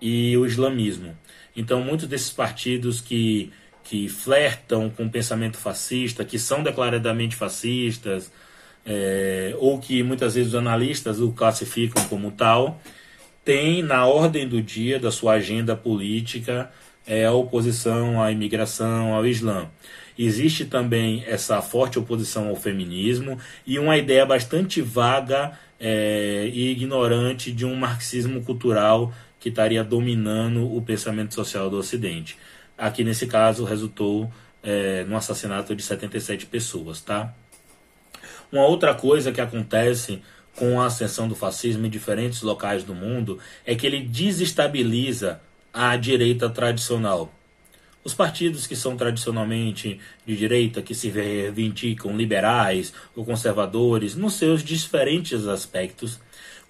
Speaker 1: e o islamismo. Então, muitos desses partidos que que flertam com o pensamento fascista, que são declaradamente fascistas, é, ou que muitas vezes os analistas o classificam como tal, tem na ordem do dia da sua agenda política é, a oposição à imigração, ao Islã. Existe também essa forte oposição ao feminismo e uma ideia bastante vaga é, e ignorante de um marxismo cultural que estaria dominando o pensamento social do Ocidente. Aqui nesse caso resultou é, no assassinato de 77 pessoas, tá? Uma outra coisa que acontece com a ascensão do fascismo em diferentes locais do mundo é que ele desestabiliza a direita tradicional. Os partidos que são tradicionalmente de direita, que se reivindicam liberais ou conservadores, nos seus diferentes aspectos,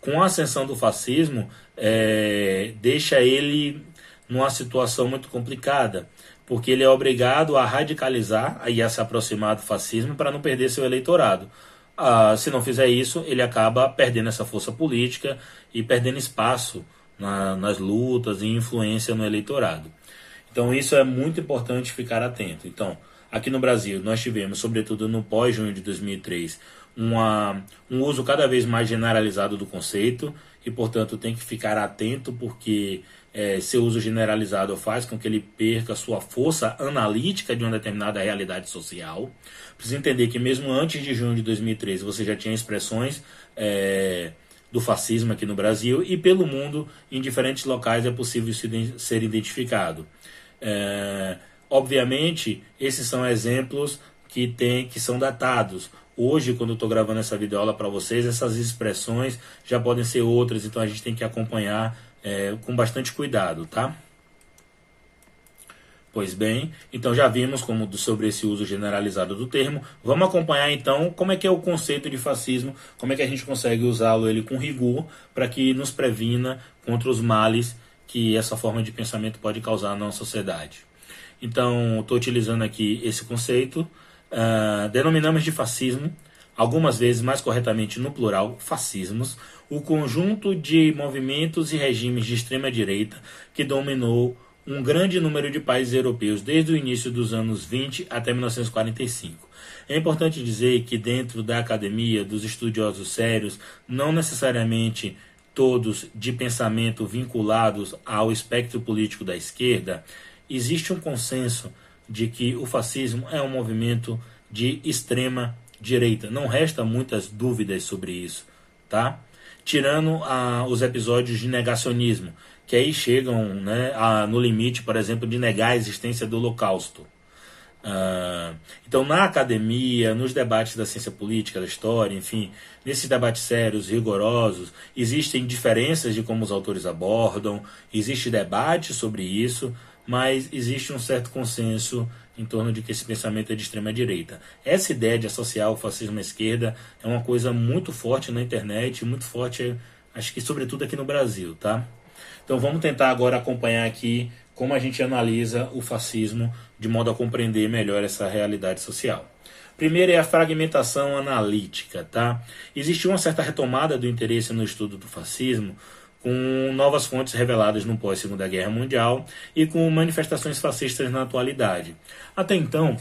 Speaker 1: com a ascensão do fascismo, é, deixa ele numa situação muito complicada, porque ele é obrigado a radicalizar e a se aproximar do fascismo para não perder seu eleitorado. Ah, se não fizer isso, ele acaba perdendo essa força política e perdendo espaço na, nas lutas e influência no eleitorado. Então isso é muito importante ficar atento. Então, aqui no Brasil, nós tivemos, sobretudo no pós-junho de 2003, uma, um uso cada vez mais generalizado do conceito e, portanto, tem que ficar atento porque é, seu uso generalizado faz com que ele perca sua força analítica de uma determinada realidade social. Precisa entender que mesmo antes de junho de 2013 você já tinha expressões é, do fascismo aqui no Brasil e pelo mundo, em diferentes locais é possível ser identificado. É, obviamente, esses são exemplos que, tem, que são datados. Hoje, quando eu estou gravando essa videoaula para vocês, essas expressões já podem ser outras, então a gente tem que acompanhar é, com bastante cuidado, tá? Pois bem, então já vimos como sobre esse uso generalizado do termo. Vamos acompanhar então como é que é o conceito de fascismo, como é que a gente consegue usá-lo ele com rigor para que nos previna contra os males que essa forma de pensamento pode causar na nossa sociedade. Então, estou utilizando aqui esse conceito. Uh, denominamos de fascismo, algumas vezes mais corretamente no plural, fascismos, o conjunto de movimentos e regimes de extrema direita que dominou um grande número de países europeus desde o início dos anos 20 até 1945. É importante dizer que dentro da academia, dos estudiosos sérios, não necessariamente todos de pensamento vinculados ao espectro político da esquerda, existe um consenso de que o fascismo é um movimento de extrema direita. Não resta muitas dúvidas sobre isso, tá? Tirando os episódios de negacionismo, que aí chegam né, a, no limite, por exemplo, de negar a existência do Holocausto. Ah, então, na academia, nos debates da ciência política, da história, enfim, nesses debates sérios, rigorosos, existem diferenças de como os autores abordam, existe debate sobre isso, mas existe um certo consenso em torno de que esse pensamento é de extrema direita. Essa ideia de associar o fascismo à esquerda é uma coisa muito forte na internet, muito forte, acho que sobretudo aqui no Brasil, tá? Então vamos tentar agora acompanhar aqui como a gente analisa o fascismo de modo a compreender melhor essa realidade social. Primeiro é a fragmentação analítica, tá? Existiu uma certa retomada do interesse no estudo do fascismo, com novas fontes reveladas no pós-Segunda Guerra Mundial e com manifestações fascistas na atualidade. Até então,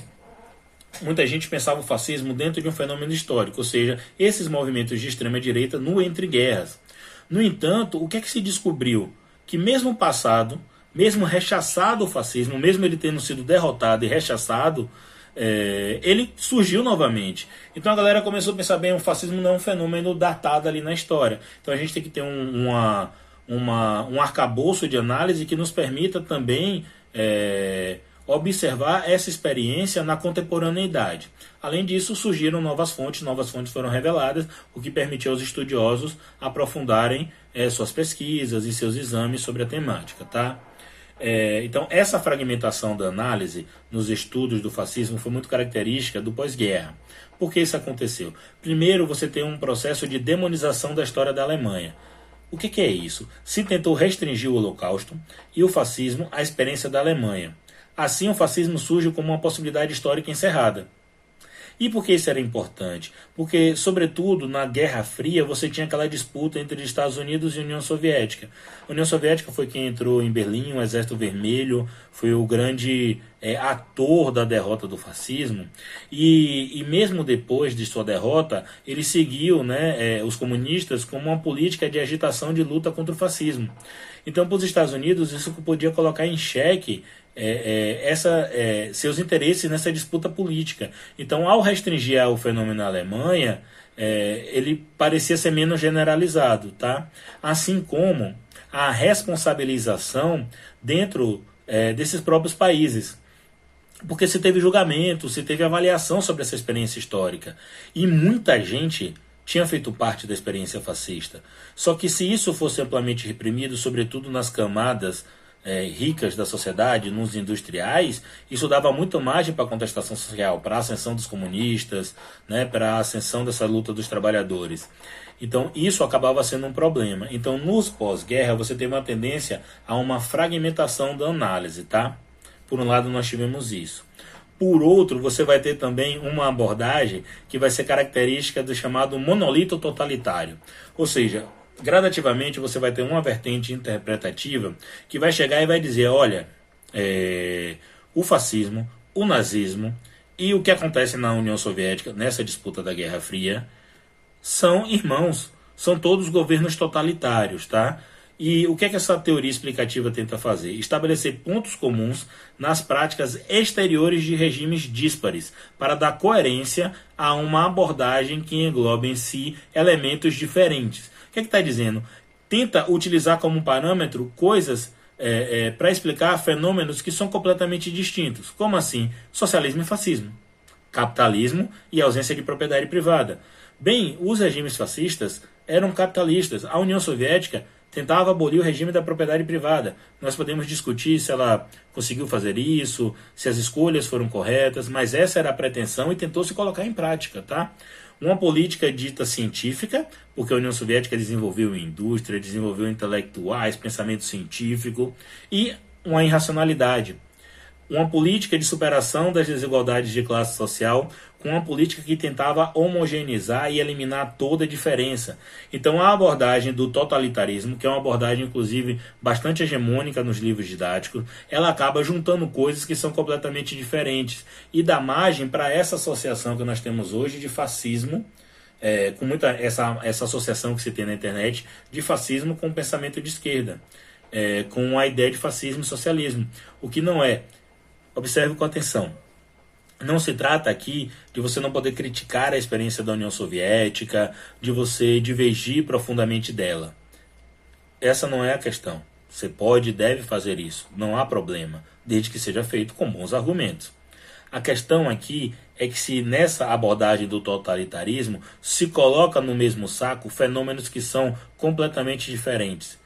Speaker 1: muita gente pensava o fascismo dentro de um fenômeno histórico, ou seja, esses movimentos de extrema direita no entre guerras. No entanto, o que é que se descobriu? Que mesmo passado, mesmo rechaçado o fascismo, mesmo ele tendo sido derrotado e rechaçado, é, ele surgiu novamente. Então a galera começou a pensar bem, o fascismo não é um fenômeno datado ali na história. Então a gente tem que ter um, uma, uma, um arcabouço de análise que nos permita também é, observar essa experiência na contemporaneidade. Além disso, surgiram novas fontes, novas fontes foram reveladas, o que permitiu aos estudiosos aprofundarem é, suas pesquisas e seus exames sobre a temática. Tá? É, então, essa fragmentação da análise nos estudos do fascismo foi muito característica do pós-guerra. Por que isso aconteceu? Primeiro, você tem um processo de demonização da história da Alemanha. O que, que é isso? Se tentou restringir o Holocausto e o fascismo à experiência da Alemanha. Assim, o fascismo surge como uma possibilidade histórica encerrada. E por que isso era importante? Porque, sobretudo, na Guerra Fria, você tinha aquela disputa entre Estados Unidos e União Soviética. A União Soviética foi quem entrou em Berlim, o Exército Vermelho foi o grande é, ator da derrota do fascismo. E, e mesmo depois de sua derrota, ele seguiu né, é, os comunistas como uma política de agitação de luta contra o fascismo. Então, para os Estados Unidos, isso podia colocar em xeque é, é, essa, é, seus interesses nessa disputa política. Então, ao restringir o fenômeno na Alemanha, é, ele parecia ser menos generalizado, tá? Assim como a responsabilização dentro é, desses próprios países. Porque se teve julgamento, se teve avaliação sobre essa experiência histórica. E muita gente tinha feito parte da experiência fascista. Só que se isso fosse amplamente reprimido, sobretudo nas camadas é, ricas da sociedade, nos industriais, isso dava muito margem para a contestação social, para a ascensão dos comunistas, né, para a ascensão dessa luta dos trabalhadores. Então, isso acabava sendo um problema. Então, nos pós-guerra, você tem uma tendência a uma fragmentação da análise, tá? Por um lado, nós tivemos isso. Por outro, você vai ter também uma abordagem que vai ser característica do chamado monolito totalitário. Ou seja, gradativamente você vai ter uma vertente interpretativa que vai chegar e vai dizer: olha, é, o fascismo, o nazismo e o que acontece na União Soviética nessa disputa da Guerra Fria são irmãos, são todos governos totalitários, tá? E o que é que essa teoria explicativa tenta fazer? Estabelecer pontos comuns nas práticas exteriores de regimes díspares, para dar coerência a uma abordagem que engloba em si elementos diferentes que está dizendo? Tenta utilizar como parâmetro coisas é, é, para explicar fenômenos que são completamente distintos. Como assim? Socialismo e fascismo. Capitalismo e ausência de propriedade privada. Bem, os regimes fascistas eram capitalistas. A União Soviética tentava abolir o regime da propriedade privada. Nós podemos discutir se ela conseguiu fazer isso, se as escolhas foram corretas, mas essa era a pretensão e tentou se colocar em prática, tá? Uma política dita científica, porque a União Soviética desenvolveu indústria, desenvolveu intelectuais, pensamento científico, e uma irracionalidade. Uma política de superação das desigualdades de classe social, com uma política que tentava homogeneizar e eliminar toda a diferença. Então, a abordagem do totalitarismo, que é uma abordagem, inclusive, bastante hegemônica nos livros didáticos, ela acaba juntando coisas que são completamente diferentes e dá margem para essa associação que nós temos hoje de fascismo. É, com muita essa, essa associação que se tem na internet de fascismo com o pensamento de esquerda, é, com a ideia de fascismo e socialismo, o que não é. Observe com atenção. Não se trata aqui de você não poder criticar a experiência da União Soviética, de você divergir profundamente dela. Essa não é a questão. Você pode e deve fazer isso, não há problema, desde que seja feito com bons argumentos. A questão aqui é que se nessa abordagem do totalitarismo se coloca no mesmo saco fenômenos que são completamente diferentes.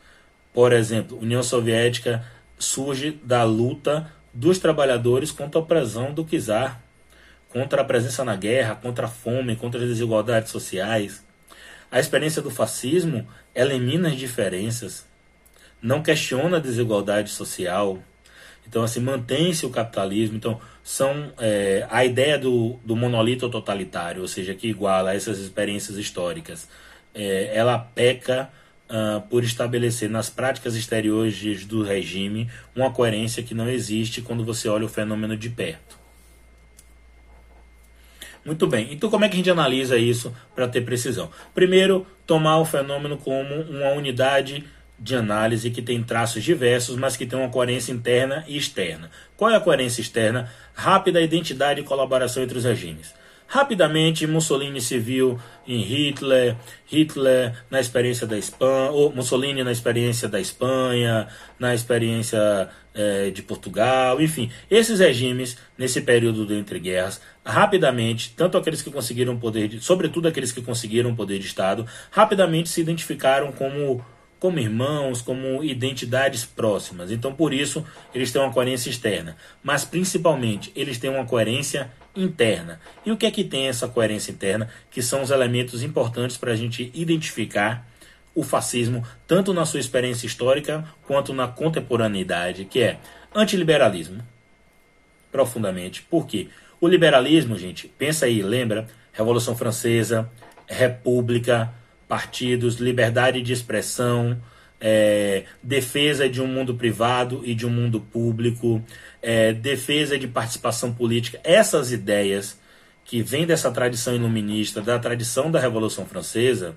Speaker 1: Por exemplo, União Soviética surge da luta dos trabalhadores contra a opressão do czar, contra a presença na guerra, contra a fome, contra as desigualdades sociais. A experiência do fascismo elimina as diferenças, não questiona a desigualdade social. Então, assim, mantém-se o capitalismo. Então, são é, a ideia do, do monolito totalitário, ou seja, que iguala essas experiências históricas, é, ela peca uh, por estabelecer nas práticas exteriores do regime uma coerência que não existe quando você olha o fenômeno de perto. Muito bem, então como é que a gente analisa isso para ter precisão? Primeiro, tomar o fenômeno como uma unidade de análise que tem traços diversos, mas que tem uma coerência interna e externa. Qual é a coerência externa? Rápida identidade e colaboração entre os regimes. Rapidamente, Mussolini se viu em Hitler, Hitler na experiência da Espanha, ou Mussolini na experiência da Espanha, na experiência é, de Portugal, enfim, esses regimes nesse período de entre guerras, rapidamente, tanto aqueles que conseguiram poder, de, sobretudo aqueles que conseguiram poder de Estado, rapidamente se identificaram como como irmãos, como identidades próximas. Então, por isso, eles têm uma coerência externa. Mas, principalmente, eles têm uma coerência interna. E o que é que tem essa coerência interna? Que são os elementos importantes para a gente identificar o fascismo, tanto na sua experiência histórica quanto na contemporaneidade, que é antiliberalismo, profundamente. Por quê? O liberalismo, gente, pensa aí, lembra? Revolução Francesa, República, partidos, liberdade de expressão, é, defesa de um mundo privado e de um mundo público, é, defesa de participação política, essas ideias que vêm dessa tradição iluminista, da tradição da Revolução Francesa,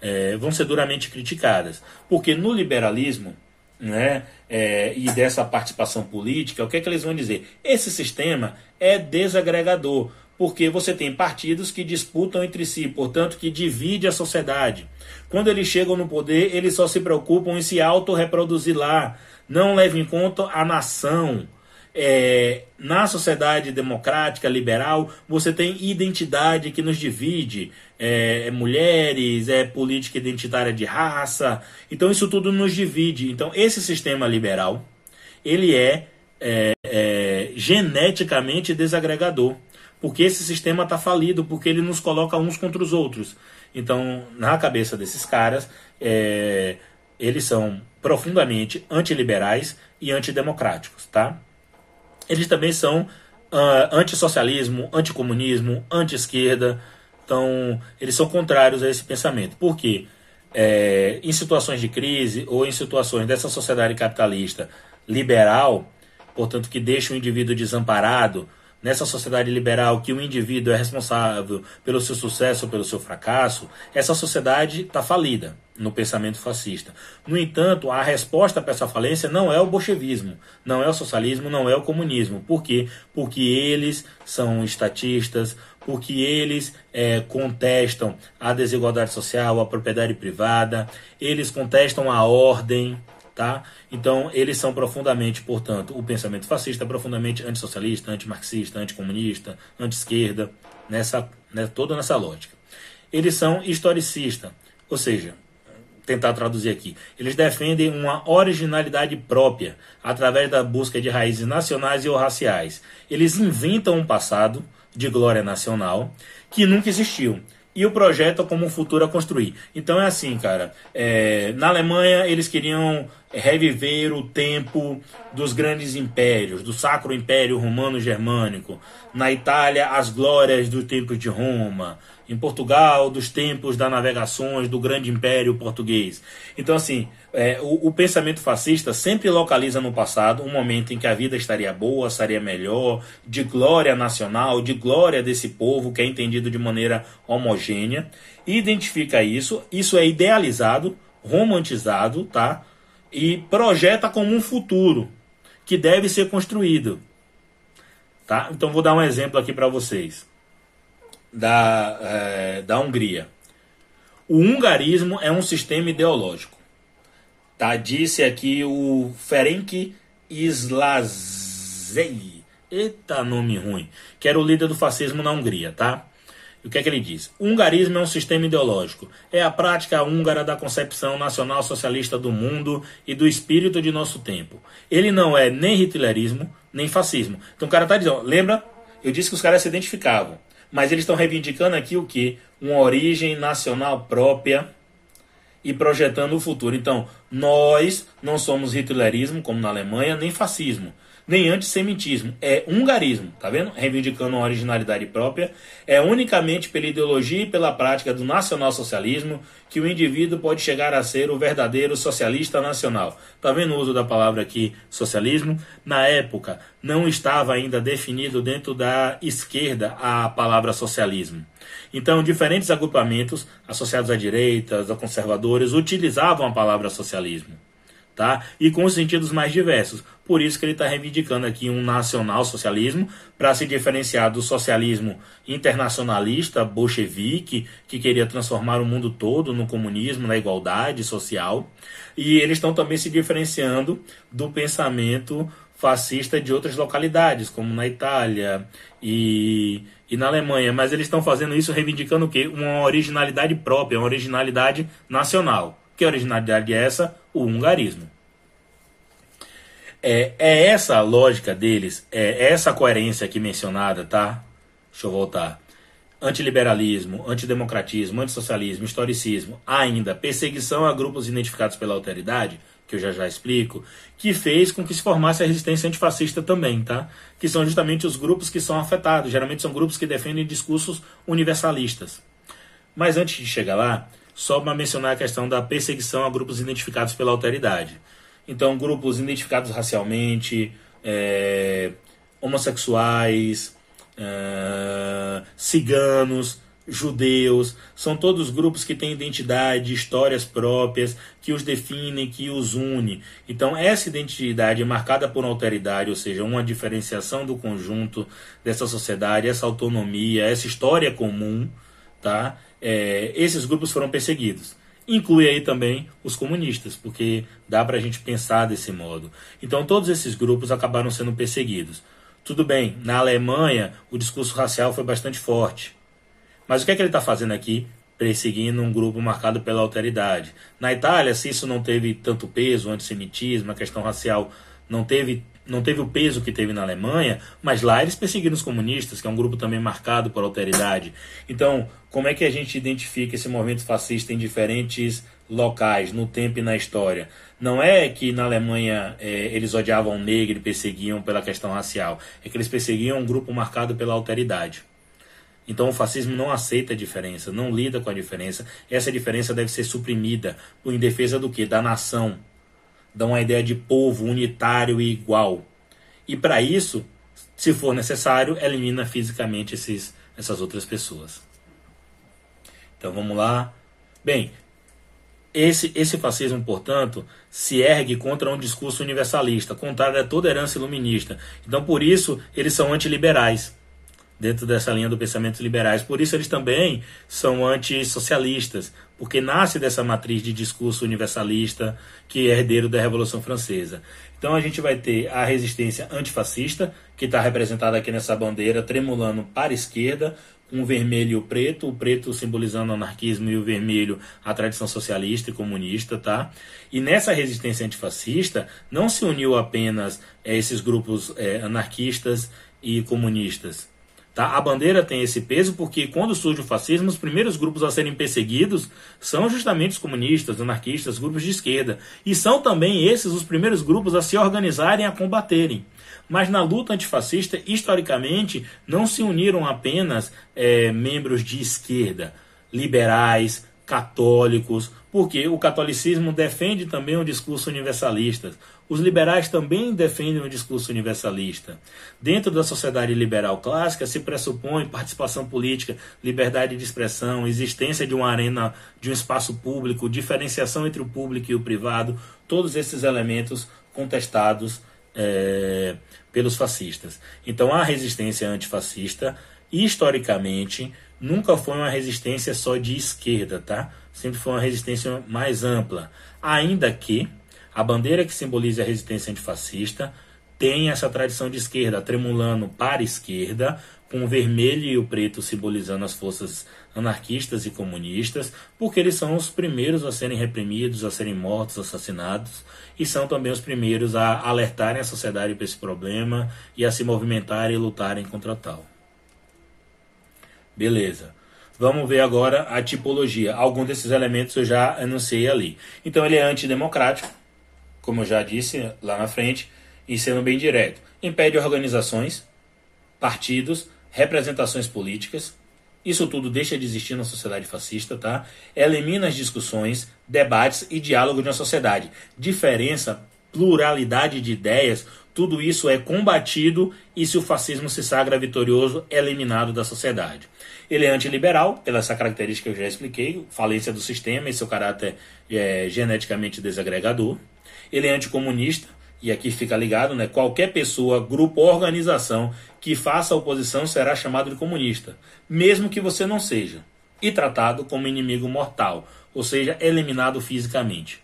Speaker 1: é, vão ser duramente criticadas. Porque no liberalismo né, é, e dessa participação política, o que é que eles vão dizer? Esse sistema é desagregador, porque você tem partidos que disputam entre si, portanto, que divide a sociedade. Quando eles chegam no poder, eles só se preocupam em se autorreproduzir lá, não levam em conta a nação. É, na sociedade democrática, liberal, você tem identidade que nos divide, é, é, mulheres, é política identitária de raça, então isso tudo nos divide. Então esse sistema liberal, ele é, é, é geneticamente desagregador, porque esse sistema está falido, porque ele nos coloca uns contra os outros. Então, na cabeça desses caras, é, eles são profundamente antiliberais e antidemocráticos, tá? Eles também são uh, antissocialismo, anticomunismo, anti-esquerda. Então, eles são contrários a esse pensamento. Por quê? É, em situações de crise ou em situações dessa sociedade capitalista liberal, portanto, que deixa o indivíduo desamparado, nessa sociedade liberal que o indivíduo é responsável pelo seu sucesso ou pelo seu fracasso, essa sociedade está falida no pensamento fascista. No entanto, a resposta para essa falência não é o bolchevismo, não é o socialismo, não é o comunismo. Por quê? Porque eles são estatistas, porque eles é, contestam a desigualdade social, a propriedade privada, eles contestam a ordem, Tá? Então, eles são profundamente, portanto, o pensamento fascista é profundamente antissocialista, antimarxista, anticomunista, anti-esquerda, nessa, né, toda nessa lógica. Eles são historicistas, ou seja, tentar traduzir aqui, eles defendem uma originalidade própria através da busca de raízes nacionais e ou raciais. Eles inventam um passado de glória nacional que nunca existiu e o projeto como um futuro a construir. Então é assim, cara. É, na Alemanha eles queriam reviver o tempo dos grandes impérios, do Sacro Império Romano-Germânico. Na Itália, as glórias do tempo de Roma. Em Portugal, dos tempos das navegações do grande império português. Então, assim, é, o, o, pensamento fascista sempre localiza no passado um momento em que a vida estaria boa, estaria melhor, de glória nacional, de glória desse povo que é entendido de maneira homogênea. Identifica isso, isso é idealizado, romantizado, tá? e projeta como um futuro que deve ser construído. Tá? Então vou dar um exemplo aqui para vocês da, é, da Hungria. O hungarismo é um sistema ideológico. Tá? Disse aqui o Ferenc Islazei. Eita, nome ruim. Que era o líder do fascismo na Hungria, tá? E o que é que ele diz? O hungarismo é um sistema ideológico. É a prática húngara da concepção nacional socialista do mundo e do espírito de nosso tempo. Ele não é nem hitlerismo, nem fascismo. Então o cara está dizendo, lembra? Eu disse que os caras se identificavam. Mas eles estão reivindicando aqui o que? Uma origem nacional própria e projetando o futuro. Então, nós não somos hitlerismo, como na Alemanha, nem fascismo nem antissemitismo, é hungarismo, tá vendo? Reivindicando uma originalidade própria, é unicamente pela ideologia e pela prática do nacionalsocialismo que o indivíduo pode chegar a ser o verdadeiro socialista nacional. Tá vendo o uso da palavra aqui, socialismo? Na época, não estava ainda definido dentro da esquerda a palavra socialismo. Então, diferentes agrupamentos associados à direita, a conservadores, utilizavam a palavra socialismo tá? E com os sentidos mais diversos. Por isso que ele está reivindicando aqui um nacional-socialismo para se diferenciar do socialismo internacionalista, bolchevique, que queria transformar o mundo todo no comunismo, na igualdade social. E eles estão também se diferenciando do pensamento fascista de outras localidades, como na Itália e, e na Alemanha. Mas eles estão fazendo isso reivindicando o quê? Uma originalidade própria, uma originalidade nacional. Que originalidade é essa? O hungarismo. É, é essa a lógica deles, é essa coerência aqui mencionada, tá? Deixa eu voltar. Antiliberalismo, antidemocratismo, antissocialismo, historicismo, ainda perseguição a grupos identificados pela alteridade, que eu já já explico, que fez com que se formasse a resistência antifascista também, tá? Que são justamente os grupos que são afetados, geralmente são grupos que defendem discursos universalistas. Mas antes de chegar lá, só para mencionar a questão da perseguição a grupos identificados pela alteridade. Então, grupos identificados racialmente, é, homossexuais, é, ciganos, judeus, são todos grupos que têm identidade, histórias próprias, que os definem, que os une. Então, essa identidade é marcada por alteridade, ou seja, uma diferenciação do conjunto dessa sociedade, essa autonomia, essa história comum, tá? É, esses grupos foram perseguidos. Inclui aí também os comunistas, porque dá para a gente pensar desse modo. Então, todos esses grupos acabaram sendo perseguidos. Tudo bem, na Alemanha o discurso racial foi bastante forte. Mas o que é que ele está fazendo aqui? Perseguindo um grupo marcado pela alteridade. Na Itália, se isso não teve tanto peso, o antissemitismo, a questão racial não teve não teve o peso que teve na Alemanha, mas lá eles perseguiram os comunistas, que é um grupo também marcado por alteridade. Então, como é que a gente identifica esse movimento fascista em diferentes locais, no tempo e na história? Não é que na Alemanha é, eles odiavam o negro e perseguiam pela questão racial, é que eles perseguiam um grupo marcado pela alteridade. Então o fascismo não aceita a diferença, não lida com a diferença. Essa diferença deve ser suprimida em defesa do que? Da nação, dá uma ideia de povo unitário e igual. E para isso, se for necessário, elimina fisicamente esses, essas outras pessoas. Então vamos lá. Bem, esse, esse fascismo, portanto, se ergue contra um discurso universalista, contrário a toda herança iluminista. Então, por isso, eles são antiliberais dentro dessa linha do pensamento liberais. Por isso eles também são antissocialistas, porque nasce dessa matriz de discurso universalista que é herdeiro da Revolução Francesa. Então a gente vai ter a resistência antifascista, que está representada aqui nessa bandeira, tremulando para a esquerda, com o vermelho e o preto, o preto simbolizando o anarquismo e o vermelho a tradição socialista e comunista, tá? E nessa resistência antifascista não se uniu apenas é, esses grupos é, anarquistas e comunistas, Tá? A bandeira tem esse peso porque quando surge o fascismo, os primeiros grupos a serem perseguidos são justamente os comunistas, anarquistas, grupos de esquerda. E são também esses os primeiros grupos a se organizarem a combaterem. Mas na luta antifascista, historicamente, não se uniram apenas é, membros de esquerda, liberais, católicos, porque o catolicismo defende também o discurso universalista. Os liberais também defendem o discurso universalista. Dentro da sociedade liberal clássica se pressupõe participação política, liberdade de expressão, existência de uma arena, de um espaço público, diferenciação entre o público e o privado, todos esses elementos contestados é, pelos fascistas. Então a resistência antifascista, historicamente, nunca foi uma resistência só de esquerda, tá? Sempre foi uma resistência mais ampla. Ainda que a bandeira que simboliza a resistência antifascista tem essa tradição de esquerda, tremulando para a esquerda, com o vermelho e o preto simbolizando as forças anarquistas e comunistas, porque eles são os primeiros a serem reprimidos, a serem mortos, assassinados, e são também os primeiros a alertarem a sociedade para esse problema e a se movimentarem e lutarem contra tal. Beleza. Vamos ver agora a tipologia. Alguns desses elementos eu já anunciei ali. Então ele é antidemocrático, como eu já disse lá na frente, e sendo bem direto. Impede organizações, partidos, representações políticas. Isso tudo deixa de existir na sociedade fascista, tá? Elimina as discussões, debates e diálogo uma sociedade. Diferença, pluralidade de ideias, tudo isso é combatido e se o fascismo se sagra vitorioso, é eliminado da sociedade. Ele é antiliberal, pela essa característica que eu já expliquei, falência do sistema e seu caráter é, geneticamente desagregador. Ele é anticomunista, e aqui fica ligado, né? Qualquer pessoa, grupo ou organização que faça oposição será chamado de comunista, mesmo que você não seja, e tratado como inimigo mortal, ou seja, eliminado fisicamente.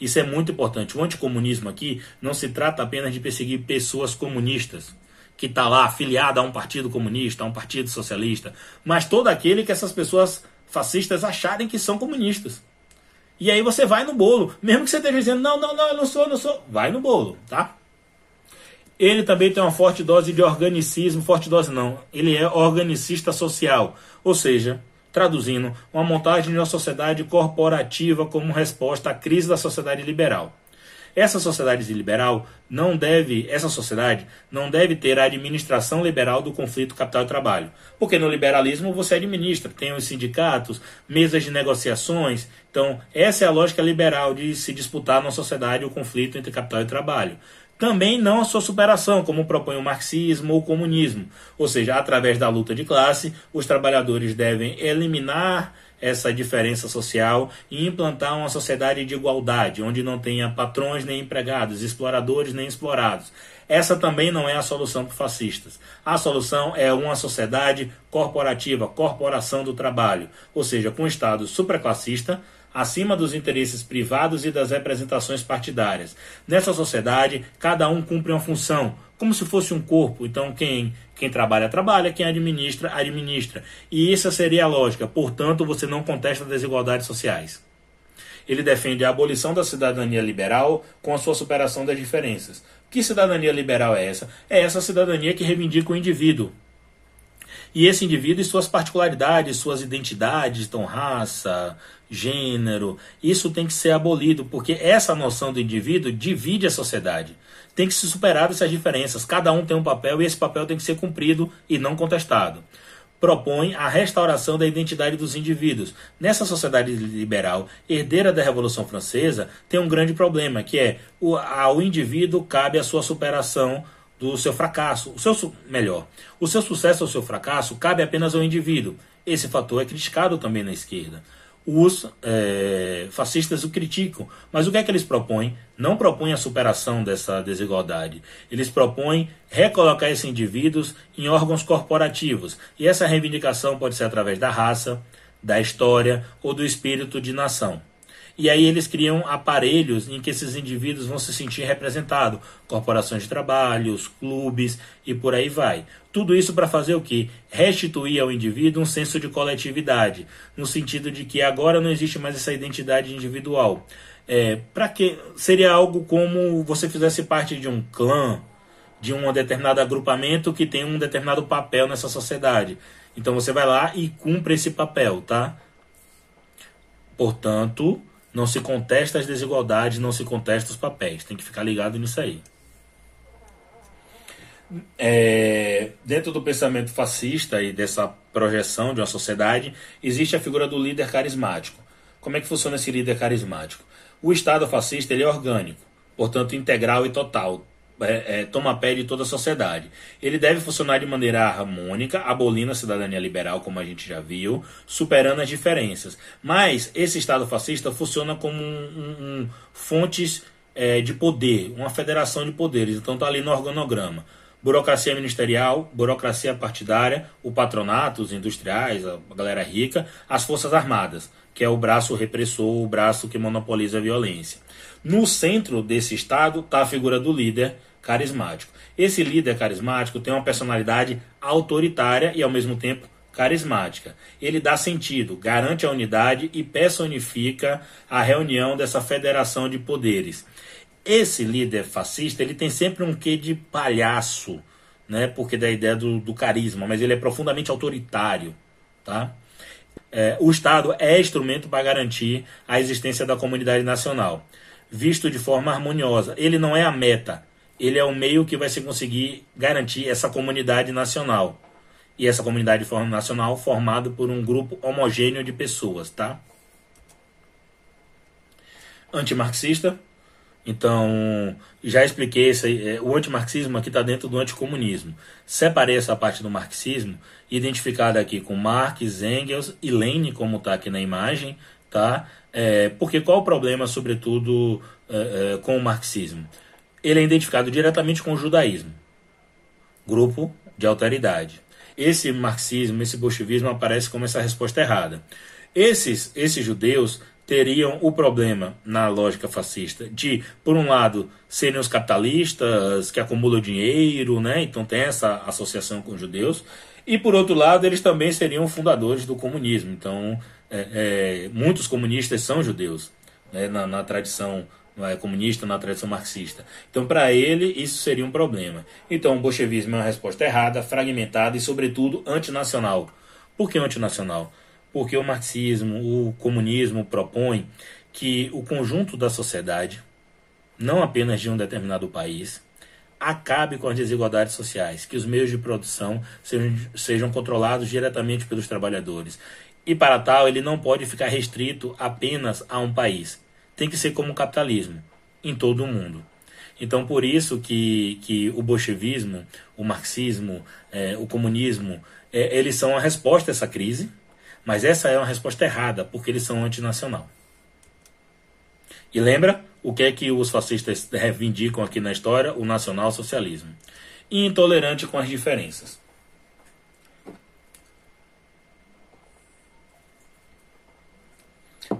Speaker 1: Isso é muito importante. O anticomunismo aqui não se trata apenas de perseguir pessoas comunistas, que está lá afiliada a um partido comunista, a um partido socialista, mas todo aquele que essas pessoas fascistas acharem que são comunistas. E aí você vai no bolo, mesmo que você esteja dizendo, não, não, não, eu não sou, não sou, vai no bolo, tá? Ele também tem uma forte dose de organicismo, forte dose não, ele é organicista social, ou seja, traduzindo, uma montagem de uma sociedade corporativa como resposta à crise da sociedade liberal. Essa sociedade liberal não deve, essa sociedade não deve ter a administração liberal do conflito capital e trabalho. Porque no liberalismo você administra, tem os sindicatos, mesas de negociações. Então, essa é a lógica liberal de se disputar na sociedade o conflito entre capital e trabalho também não a sua superação, como propõe o marxismo ou o comunismo. Ou seja, através da luta de classe, os trabalhadores devem eliminar essa diferença social e implantar uma sociedade de igualdade, onde não tenha patrões nem empregados, exploradores nem explorados. Essa também não é a solução para fascistas. A solução é uma sociedade corporativa, corporação do trabalho, ou seja, com um Estado supraclassista, acima dos interesses privados e das representações partidárias. Nessa sociedade, cada um cumpre uma função, como se fosse um corpo. Então, quem, quem trabalha, trabalha, quem administra, administra. E essa seria a lógica. Portanto, você não contesta desigualdades sociais. Ele defende a abolição da cidadania liberal com a sua superação das diferenças. Que cidadania liberal é essa? É essa cidadania que reivindica o indivíduo, e esse indivíduo e suas particularidades, suas identidades, então raça, gênero, isso tem que ser abolido, porque essa noção do indivíduo divide a sociedade. Tem que se superar essas diferenças. Cada um tem um papel e esse papel tem que ser cumprido e não contestado. Propõe a restauração da identidade dos indivíduos. Nessa sociedade liberal, herdeira da Revolução Francesa, tem um grande problema, que é o, ao indivíduo cabe a sua superação do seu fracasso. O seu melhor, o seu sucesso ou seu fracasso cabe apenas ao indivíduo. Esse fator é criticado também na esquerda. Os é, fascistas o criticam, mas o que é que eles propõem? Não propõem a superação dessa desigualdade. Eles propõem recolocar esses indivíduos em órgãos corporativos. E essa reivindicação pode ser através da raça, da história ou do espírito de nação. E aí eles criam aparelhos em que esses indivíduos vão se sentir representados, corporações de trabalho, clubes e por aí vai. Tudo isso para fazer o que? Restituir ao indivíduo um senso de coletividade, no sentido de que agora não existe mais essa identidade individual. É, para que seria algo como você fizesse parte de um clã, de um determinado agrupamento que tem um determinado papel nessa sociedade. Então você vai lá e cumpre esse papel, tá? Portanto, não se contesta as desigualdades, não se contesta os papéis. Tem que ficar ligado nisso aí. É, dentro do pensamento fascista e dessa projeção de uma sociedade, existe a figura do líder carismático. Como é que funciona esse líder carismático? O Estado fascista ele é orgânico, portanto integral e total é, é, toma pé de toda a sociedade. Ele deve funcionar de maneira harmônica, abolindo a cidadania liberal, como a gente já viu, superando as diferenças. Mas esse Estado fascista funciona como um, um, um fontes é, de poder, uma federação de poderes. Então está ali no organograma. Burocracia ministerial, burocracia partidária, o patronato, os industriais, a galera rica, as forças armadas, que é o braço repressor, o braço que monopoliza a violência. No centro desse Estado está a figura do líder, carismático. Esse líder carismático tem uma personalidade autoritária e ao mesmo tempo carismática. Ele dá sentido, garante a unidade e personifica a reunião dessa federação de poderes. Esse líder fascista ele tem sempre um quê de palhaço, né? Porque da ideia do, do carisma, mas ele é profundamente autoritário, tá? É, o Estado é instrumento para garantir a existência da comunidade nacional, visto de forma harmoniosa. Ele não é a meta, ele é o meio que vai se conseguir garantir essa comunidade nacional. E essa comunidade nacional formada por um grupo homogêneo de pessoas, tá? Antimarxista, então, já expliquei aí. É, o antimarxismo aqui está dentro do anticomunismo. Separei essa parte do marxismo, identificada aqui com Marx, Engels e Lenin, como está aqui na imagem, tá? É, porque qual o problema, sobretudo, é, é, com o marxismo? Ele é identificado diretamente com o judaísmo, grupo de alteridade. Esse marxismo, esse bolchevismo aparece como essa resposta errada. Esses, esses judeus teriam o problema, na lógica fascista, de, por um lado, serem os capitalistas que acumulam dinheiro, né? então tem essa associação com os judeus, e por outro lado, eles também seriam fundadores do comunismo. Então, é, é, muitos comunistas são judeus, né? na, na tradição é, comunista, na tradição marxista. Então, para ele, isso seria um problema. Então, o bolchevismo é uma resposta errada, fragmentada e, sobretudo, antinacional. Por que antinacional? porque o marxismo, o comunismo propõe que o conjunto da sociedade, não apenas de um determinado país, acabe com as desigualdades sociais, que os meios de produção sejam, sejam controlados diretamente pelos trabalhadores. E para tal, ele não pode ficar restrito apenas a um país. Tem que ser como o capitalismo, em todo o mundo. Então, por isso que, que o bolchevismo, o marxismo, é, o comunismo, é, eles são a resposta a essa crise, mas essa é uma resposta errada, porque eles são antinacional. E lembra o que é que os fascistas reivindicam aqui na história? O nacional-socialismo. Intolerante com as diferenças.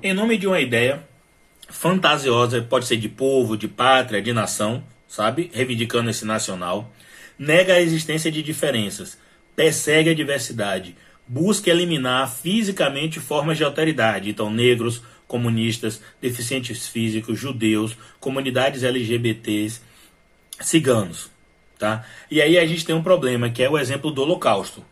Speaker 1: Em nome de uma ideia fantasiosa, pode ser de povo, de pátria, de nação, sabe? Reivindicando esse nacional, nega a existência de diferenças, persegue a diversidade, busca eliminar fisicamente formas de alteridade, então negros, comunistas, deficientes físicos, judeus, comunidades LGBTs, ciganos, tá? E aí a gente tem um problema que é o exemplo do Holocausto.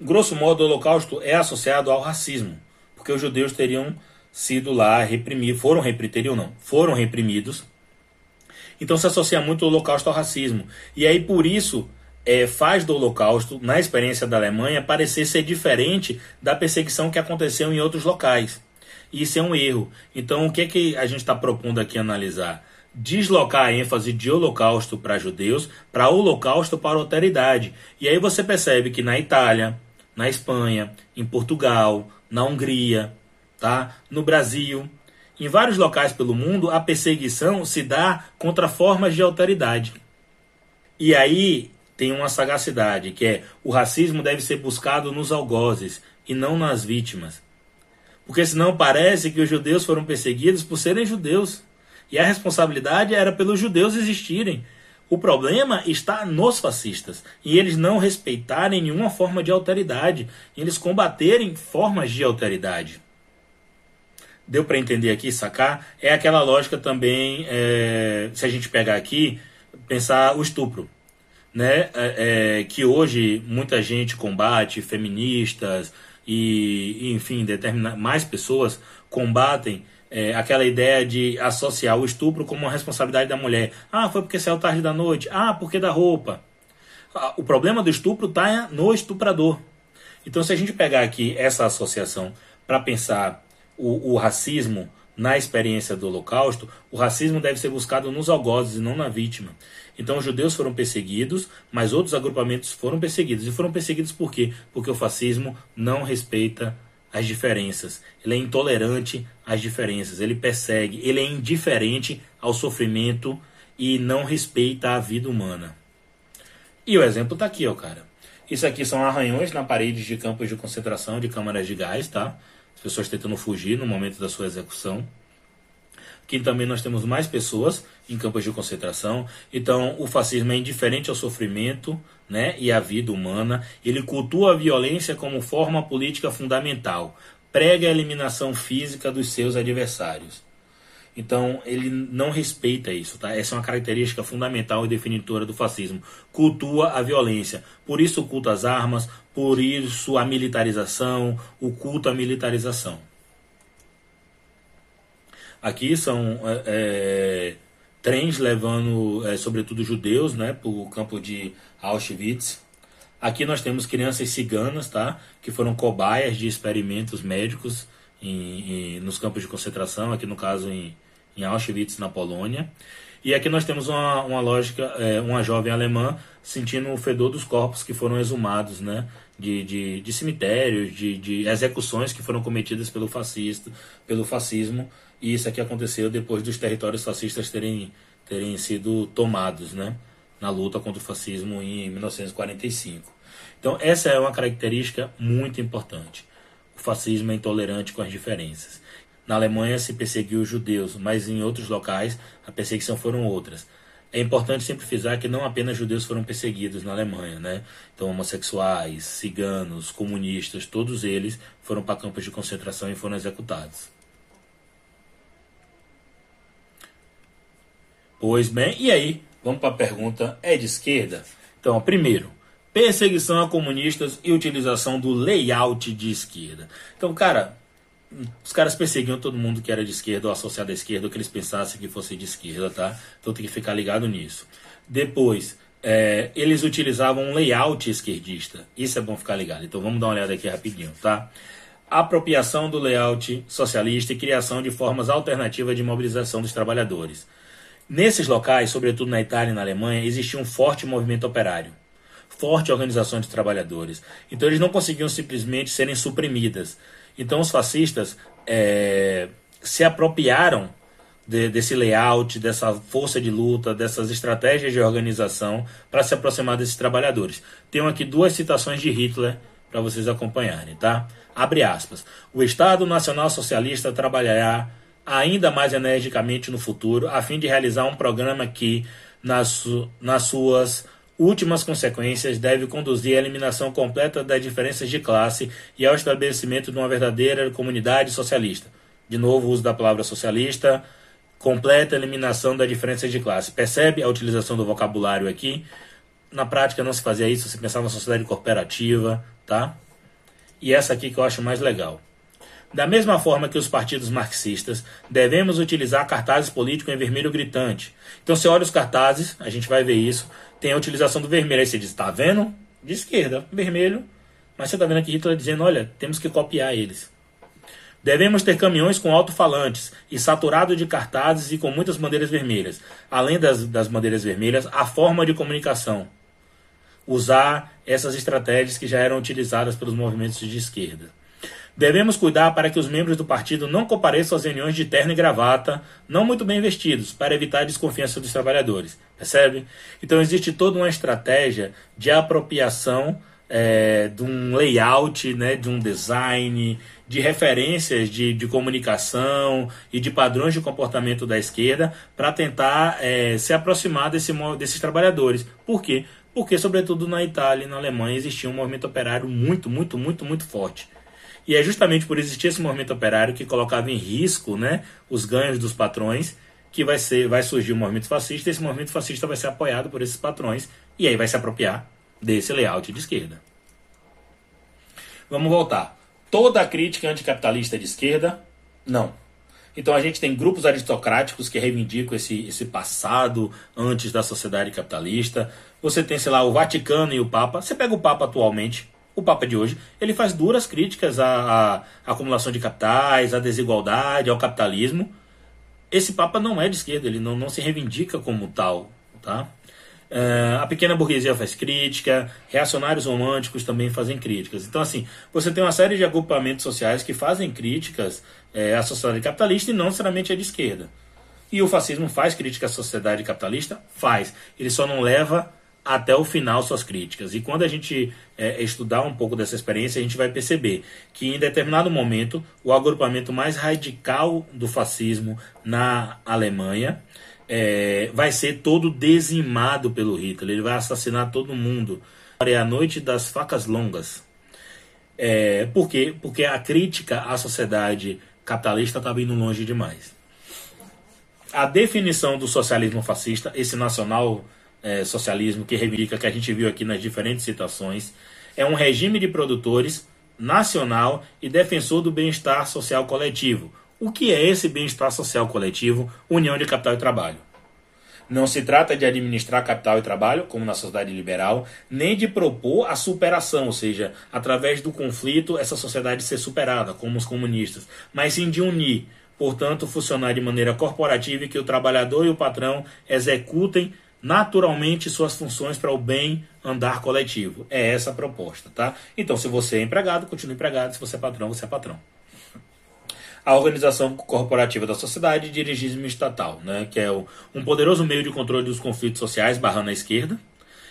Speaker 1: Grosso modo, o Holocausto é associado ao racismo, porque os judeus teriam sido lá reprimidos, foram reprimidos, não, foram reprimidos. Então se associa muito o Holocausto ao racismo. E aí por isso é, faz do Holocausto, na experiência da Alemanha, parecer ser diferente da perseguição que aconteceu em outros locais. Isso é um erro. Então, o que, é que a gente está propondo aqui analisar? Deslocar a ênfase de Holocausto para judeus para Holocausto para alteridade. E aí você percebe que na Itália, na Espanha, em Portugal, na Hungria, tá? no Brasil, em vários locais pelo mundo, a perseguição se dá contra formas de alteridade. E aí tem uma sagacidade, que é o racismo deve ser buscado nos algozes e não nas vítimas. Porque senão parece que os judeus foram perseguidos por serem judeus. E a responsabilidade era pelos judeus existirem. O problema está nos fascistas, e eles não respeitarem nenhuma forma de alteridade, eles combaterem formas de alteridade. Deu para entender aqui, sacar? É aquela lógica também, é, se a gente pegar aqui, pensar o estupro né, é, é, que hoje muita gente combate, feministas e, enfim, determina, mais pessoas combatem é, aquela ideia de associar o estupro como uma responsabilidade da mulher. Ah, foi porque saiu tarde da noite. Ah, porque da roupa. O problema do estupro está no estuprador. Então, se a gente pegar aqui essa associação para pensar o, o racismo na experiência do Holocausto, o racismo deve ser buscado nos algozes e não na vítima. Então, os judeus foram perseguidos, mas outros agrupamentos foram perseguidos. E foram perseguidos por quê? Porque o fascismo não respeita as diferenças. Ele é intolerante às diferenças. Ele persegue. Ele é indiferente ao sofrimento e não respeita a vida humana. E o exemplo está aqui, ó, cara. Isso aqui são arranhões na parede de campos de concentração de câmaras de gás, tá? As pessoas tentando fugir no momento da sua execução. Aqui também nós temos mais pessoas em campos de concentração. Então, o fascismo é indiferente ao sofrimento né, e à vida humana. Ele cultua a violência como forma política fundamental. Prega a eliminação física dos seus adversários. Então ele não respeita isso, tá? Essa é uma característica fundamental e definitora do fascismo. Cultua a violência. Por isso o culto às armas, por isso a militarização, o culto à militarização. Aqui são é, é, trens levando, é, sobretudo judeus, né, para o campo de Auschwitz. Aqui nós temos crianças ciganas, tá, que foram cobaias de experimentos médicos em, em, nos campos de concentração, aqui no caso em, em Auschwitz, na Polônia. E aqui nós temos uma, uma lógica, é, uma jovem alemã sentindo o fedor dos corpos que foram exumados, né? De, de, de cemitérios, de, de execuções que foram cometidas pelo fascista, pelo fascismo. E isso aqui aconteceu depois dos territórios fascistas terem, terem sido tomados, né? Na luta contra o fascismo em 1945. Então essa é uma característica muito importante. O fascismo é intolerante com as diferenças. Na Alemanha se perseguiu os judeus, mas em outros locais a perseguição foram outras. É importante sempre frisar que não apenas judeus foram perseguidos na Alemanha, né? Então, homossexuais, ciganos, comunistas, todos eles foram para campos de concentração e foram executados. Pois bem, e aí? Vamos para a pergunta: é de esquerda? Então, primeiro, perseguição a comunistas e utilização do layout de esquerda. Então, cara, os caras perseguiam todo mundo que era de esquerda ou associado à esquerda, ou que eles pensassem que fosse de esquerda, tá? Então tem que ficar ligado nisso. Depois, é, eles utilizavam um layout esquerdista. Isso é bom ficar ligado. Então vamos dar uma olhada aqui rapidinho, tá? Apropriação do layout socialista e criação de formas alternativas de mobilização dos trabalhadores. Nesses locais, sobretudo na Itália e na Alemanha, existia um forte movimento operário, forte organização de trabalhadores. Então eles não conseguiam simplesmente serem suprimidas. Então os fascistas é, se apropriaram de, desse layout, dessa força de luta, dessas estratégias de organização para se aproximar desses trabalhadores. Tenho aqui duas citações de Hitler para vocês acompanharem, tá? Abre aspas. O Estado Nacional Socialista trabalhará ainda mais energicamente no futuro a fim de realizar um programa que, nas, nas suas últimas consequências deve conduzir à eliminação completa das diferenças de classe e ao estabelecimento de uma verdadeira comunidade socialista. De novo, o uso da palavra socialista, completa eliminação das diferenças de classe. Percebe a utilização do vocabulário aqui? Na prática não se fazia isso, se pensava na sociedade cooperativa, tá? E essa aqui que eu acho mais legal. Da mesma forma que os partidos marxistas, devemos utilizar cartazes políticos em vermelho gritante. Então, você olha os cartazes, a gente vai ver isso, tem a utilização do vermelho. Aí você diz, tá vendo? De esquerda, vermelho. Mas você tá vendo aqui Hitler dizendo, olha, temos que copiar eles. Devemos ter caminhões com alto-falantes e saturado de cartazes e com muitas bandeiras vermelhas. Além das, das bandeiras vermelhas, a forma de comunicação. Usar essas estratégias que já eram utilizadas pelos movimentos de esquerda. Devemos cuidar para que os membros do partido não compareçam às reuniões de terno e gravata, não muito bem vestidos, para evitar a desconfiança dos trabalhadores. Percebe? Então existe toda uma estratégia de apropriação é, de um layout, né, de um design, de referências de, de comunicação e de padrões de comportamento da esquerda para tentar é, se aproximar desse, desses trabalhadores. Por quê? Porque, sobretudo na Itália e na Alemanha, existia um movimento operário muito, muito, muito, muito forte. E é justamente por existir esse movimento operário que colocava em risco né, os ganhos dos patrões que vai, ser, vai surgir um movimento fascista. Esse movimento fascista vai ser apoiado por esses patrões e aí vai se apropriar desse layout de esquerda. Vamos voltar. Toda a crítica anticapitalista de esquerda? Não. Então a gente tem grupos aristocráticos que reivindicam esse, esse passado antes da sociedade capitalista. Você tem, sei lá, o Vaticano e o Papa. Você pega o Papa atualmente, o Papa de hoje, ele faz duras críticas à, à acumulação de capitais, à desigualdade, ao capitalismo. Esse Papa não é de esquerda, ele não, não se reivindica como tal. Tá? Uh, a pequena burguesia faz crítica, reacionários românticos também fazem críticas. Então, assim, você tem uma série de agrupamentos sociais que fazem críticas é, à sociedade capitalista e não necessariamente é de esquerda. E o fascismo faz crítica à sociedade capitalista? Faz. Ele só não leva até o final suas críticas. E quando a gente é, estudar um pouco dessa experiência, a gente vai perceber que em determinado momento o agrupamento mais radical do fascismo na Alemanha é, vai ser todo dizimado pelo Hitler. Ele vai assassinar todo mundo. É a noite das facas longas. É, por quê? Porque a crítica à sociedade capitalista estava indo longe demais. a definição do socialismo fascista, esse nacional é, socialismo que reivindica que a gente viu aqui nas diferentes situações, é um regime de produtores nacional e defensor do bem-estar social coletivo. O que é esse bem-estar social coletivo? União de capital e trabalho. Não se trata de administrar capital e trabalho, como na sociedade liberal, nem de propor a superação, ou seja, através do conflito essa sociedade ser superada, como os comunistas, mas sim de unir, portanto, funcionar de maneira corporativa e que o trabalhador e o patrão executem naturalmente suas funções para o bem andar coletivo. É essa a proposta, tá? Então, se você é empregado, continue empregado, se você é patrão, você é patrão a organização corporativa da sociedade e dirigismo estatal, né, que é o, um poderoso meio de controle dos conflitos sociais, barrando a esquerda,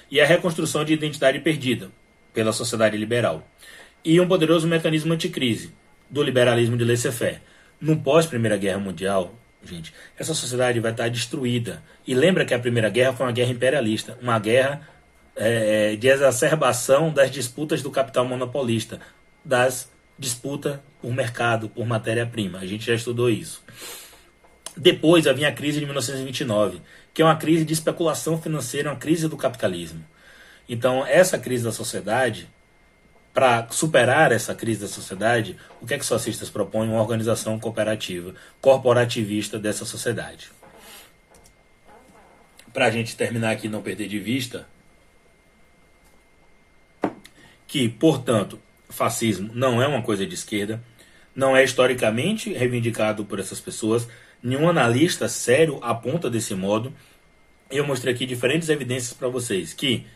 Speaker 1: e a reconstrução de identidade perdida pela sociedade liberal, e um poderoso mecanismo anticrise do liberalismo de laissez-faire. No pós-Primeira Guerra Mundial, gente, essa sociedade vai estar destruída. E lembra que a Primeira Guerra foi uma guerra imperialista, uma guerra é, de exacerbação das disputas do capital monopolista, das disputa por mercado, por matéria-prima. A gente já estudou isso. Depois havia a crise de 1929, que é uma crise de especulação financeira, uma crise do capitalismo. Então, essa crise da sociedade, para superar essa crise da sociedade, o que é que os socialistas propõem? Uma organização cooperativa, corporativista dessa sociedade. Para a gente terminar aqui não perder de vista, que, portanto, fascismo não é uma coisa de esquerda, não é historicamente reivindicado por essas pessoas, nenhum analista sério aponta desse modo. Eu mostrei aqui diferentes evidências para vocês que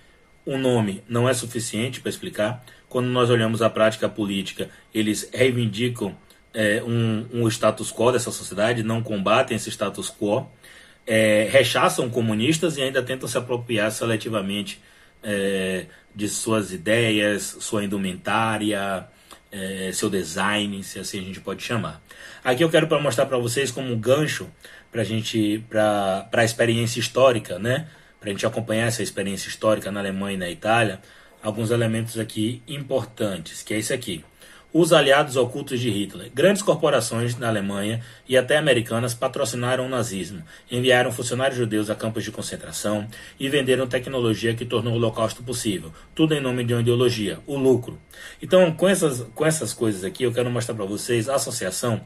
Speaker 1: o nome não é suficiente para explicar. Quando nós olhamos a prática política, eles reivindicam é, um, um, status quo dessa sociedade, não combatem esse status quo, é, rechaçam comunistas e ainda tentam se apropriar seletivamente é, de suas ideias, sua indumentária, é, seu design, se assim a gente pode chamar. Aqui eu quero mostrar para vocês como um gancho para gente para a experiência histórica, né? Para a gente acompanhar essa experiência histórica na Alemanha e na Itália, alguns elementos aqui importantes, que é esse aqui os aliados ocultos de Hitler. Grandes corporações na Alemanha e até americanas patrocinaram o nazismo, enviaram funcionários judeus a campos de concentração e venderam tecnologia que tornou o Holocausto possível. Tudo em nome de uma ideologia, o lucro. Então, com essas, com essas coisas aqui, eu quero mostrar para vocês a associação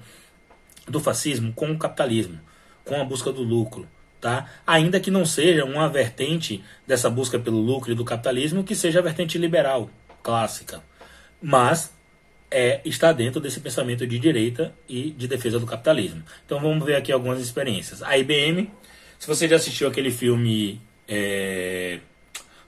Speaker 1: do fascismo com o capitalismo, com a busca do lucro. Tá? Ainda que não seja uma vertente dessa busca pelo lucro e do capitalismo que seja a vertente liberal, clássica. Mas é, está dentro desse pensamento de direita e de defesa do capitalismo. Então vamos ver aqui algumas experiências. A IBM, se você já assistiu aquele filme é,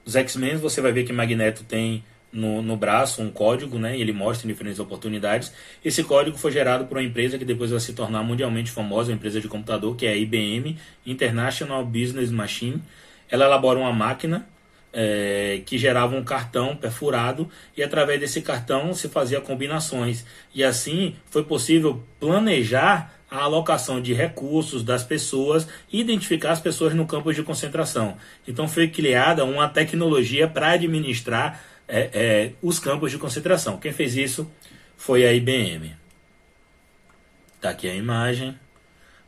Speaker 1: Os X-Men, você vai ver que Magneto tem no, no braço um código, né? E ele mostra diferentes oportunidades. Esse código foi gerado por uma empresa que depois vai se tornar mundialmente famosa, uma empresa de computador, que é a IBM International Business Machine. Ela elabora uma máquina é, que gerava um cartão perfurado e através desse cartão se fazia combinações. E assim foi possível planejar a alocação de recursos das pessoas e identificar as pessoas no campo de concentração. Então foi criada uma tecnologia para administrar é, é, os campos de concentração. Quem fez isso foi a IBM. Está aqui a imagem.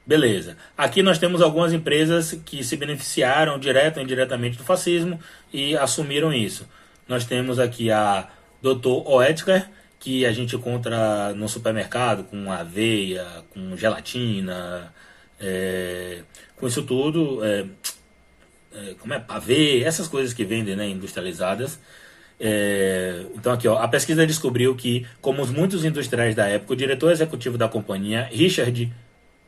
Speaker 1: Beleza. Aqui nós temos algumas empresas que se beneficiaram direto ou indiretamente do fascismo e assumiram isso. Nós temos aqui a Dr. Oetker, que a gente encontra no supermercado com aveia, com gelatina, é, com isso tudo, é, é, como é, pavê, essas coisas que vendem né, industrializadas. É, então aqui ó, a pesquisa descobriu que, como os muitos industriais da época, o diretor executivo da companhia, Richard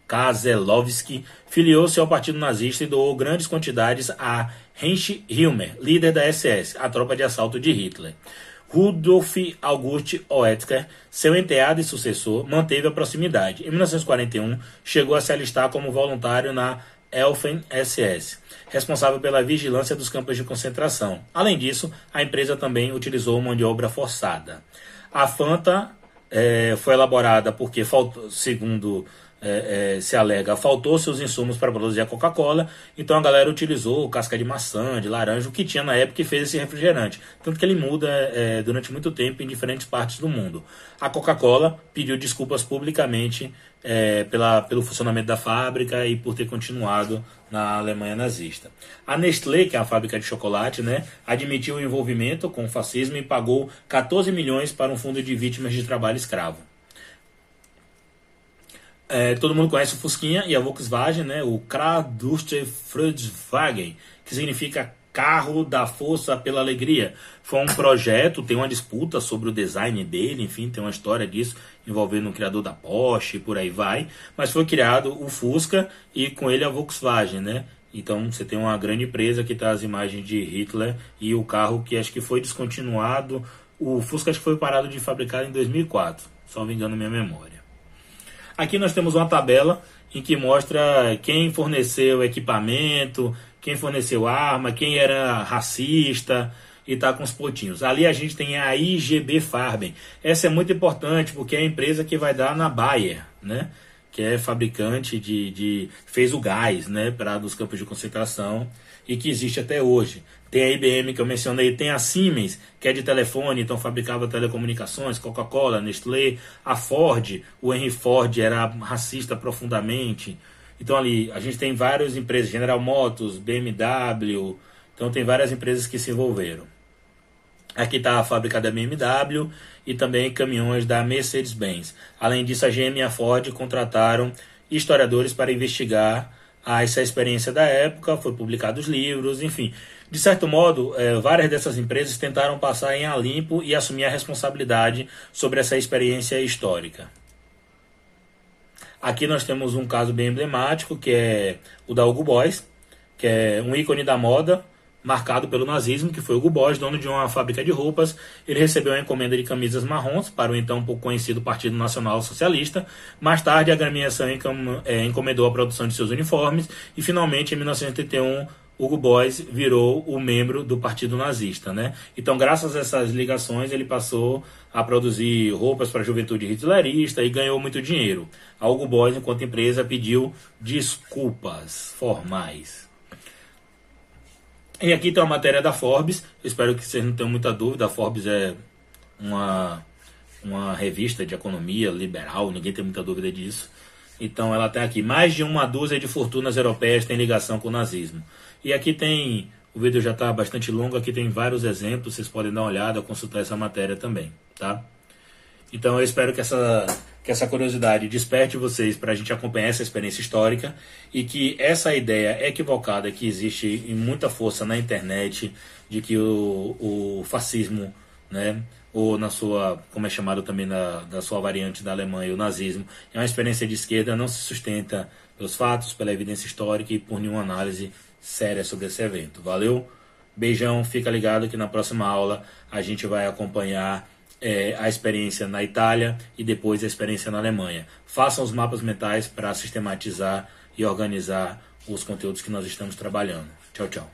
Speaker 1: Kazelowski filiou-se ao Partido Nazista e doou grandes quantidades a Heinrich Himmler, líder da SS, a tropa de assalto de Hitler. Rudolf August Oetker, seu enteado e sucessor, manteve a proximidade. Em 1941, chegou a se alistar como voluntário na Elfen SS, responsável pela vigilância dos campos de concentração. Além disso, a empresa também utilizou mão de obra forçada. A Fanta é, foi elaborada porque, segundo é, é, se alega, faltou seus insumos para produzir a Coca-Cola, então a galera utilizou casca de maçã, de laranja, o que tinha na época e fez esse refrigerante. Tanto que ele muda é, durante muito tempo em diferentes partes do mundo. A Coca-Cola pediu desculpas publicamente é, pela, pelo funcionamento da fábrica e por ter continuado na Alemanha nazista. A Nestlé, que é a fábrica de chocolate, né, admitiu o envolvimento com o fascismo e pagou 14 milhões para um fundo de vítimas de trabalho escravo. É, todo mundo conhece o Fusquinha e a Volkswagen, né? O Kraduste Volkswagen, que significa carro da força pela alegria. Foi um projeto, tem uma disputa sobre o design dele, enfim, tem uma história disso envolvendo o criador da Porsche e por aí vai. Mas foi criado o Fusca e com ele a Volkswagen, né? Então você tem uma grande empresa que está as imagens de Hitler e o carro que acho que foi descontinuado. O Fusca acho que foi parado de fabricar em 2004, só me engano minha memória. Aqui nós temos uma tabela em que mostra quem forneceu equipamento, quem forneceu arma, quem era racista e tá com os pontinhos. Ali a gente tem a IGB Farben. Essa é muito importante porque é a empresa que vai dar na Bayer, né? Que é fabricante de, de fez o gás, né, para dos campos de concentração e que existe até hoje. Tem a IBM que eu mencionei, tem a Siemens, que é de telefone, então fabricava telecomunicações, Coca-Cola, Nestlé, a Ford, o Henry Ford era racista profundamente. Então ali a gente tem várias empresas, General Motors, BMW, então tem várias empresas que se envolveram. Aqui está a fábrica da BMW e também caminhões da Mercedes-Benz. Além disso, a GM e a Ford contrataram historiadores para investigar essa experiência da época, foi publicados livros, enfim. De certo modo, é, várias dessas empresas tentaram passar em a limpo e assumir a responsabilidade sobre essa experiência histórica. Aqui nós temos um caso bem emblemático, que é o da Hugo Boss, que é um ícone da moda, marcado pelo nazismo, que foi Hugo Boss, dono de uma fábrica de roupas. Ele recebeu a encomenda de camisas marrons para o então pouco conhecido Partido Nacional Socialista. Mais tarde, a agremiação é, encomendou a produção de seus uniformes e, finalmente, em 1981, Hugo Boss virou o membro do Partido Nazista, né? Então, graças a essas ligações, ele passou a produzir roupas para a juventude hitlerista e ganhou muito dinheiro. A Hugo Boss, enquanto empresa, pediu desculpas formais. E aqui tem uma matéria da Forbes, espero que vocês não tenham muita dúvida, a Forbes é uma, uma revista de economia liberal, ninguém tem muita dúvida disso. Então ela tem aqui, mais de uma dúzia de fortunas europeias têm ligação com o nazismo. E aqui tem, o vídeo já está bastante longo, aqui tem vários exemplos, vocês podem dar uma olhada, consultar essa matéria também, tá? Então eu espero que essa, que essa curiosidade desperte vocês para a gente acompanhar essa experiência histórica e que essa ideia equivocada que existe em muita força na internet de que o, o fascismo, né, ou na sua, como é chamado também na, da sua variante da Alemanha, o nazismo, é uma experiência de esquerda, não se sustenta pelos fatos, pela evidência histórica e por nenhuma análise séria sobre esse evento. Valeu? Beijão, fica ligado que na próxima aula a gente vai acompanhar é, a experiência na Itália e depois a experiência na Alemanha. Façam os mapas mentais para sistematizar e organizar os conteúdos que nós estamos trabalhando. Tchau, tchau.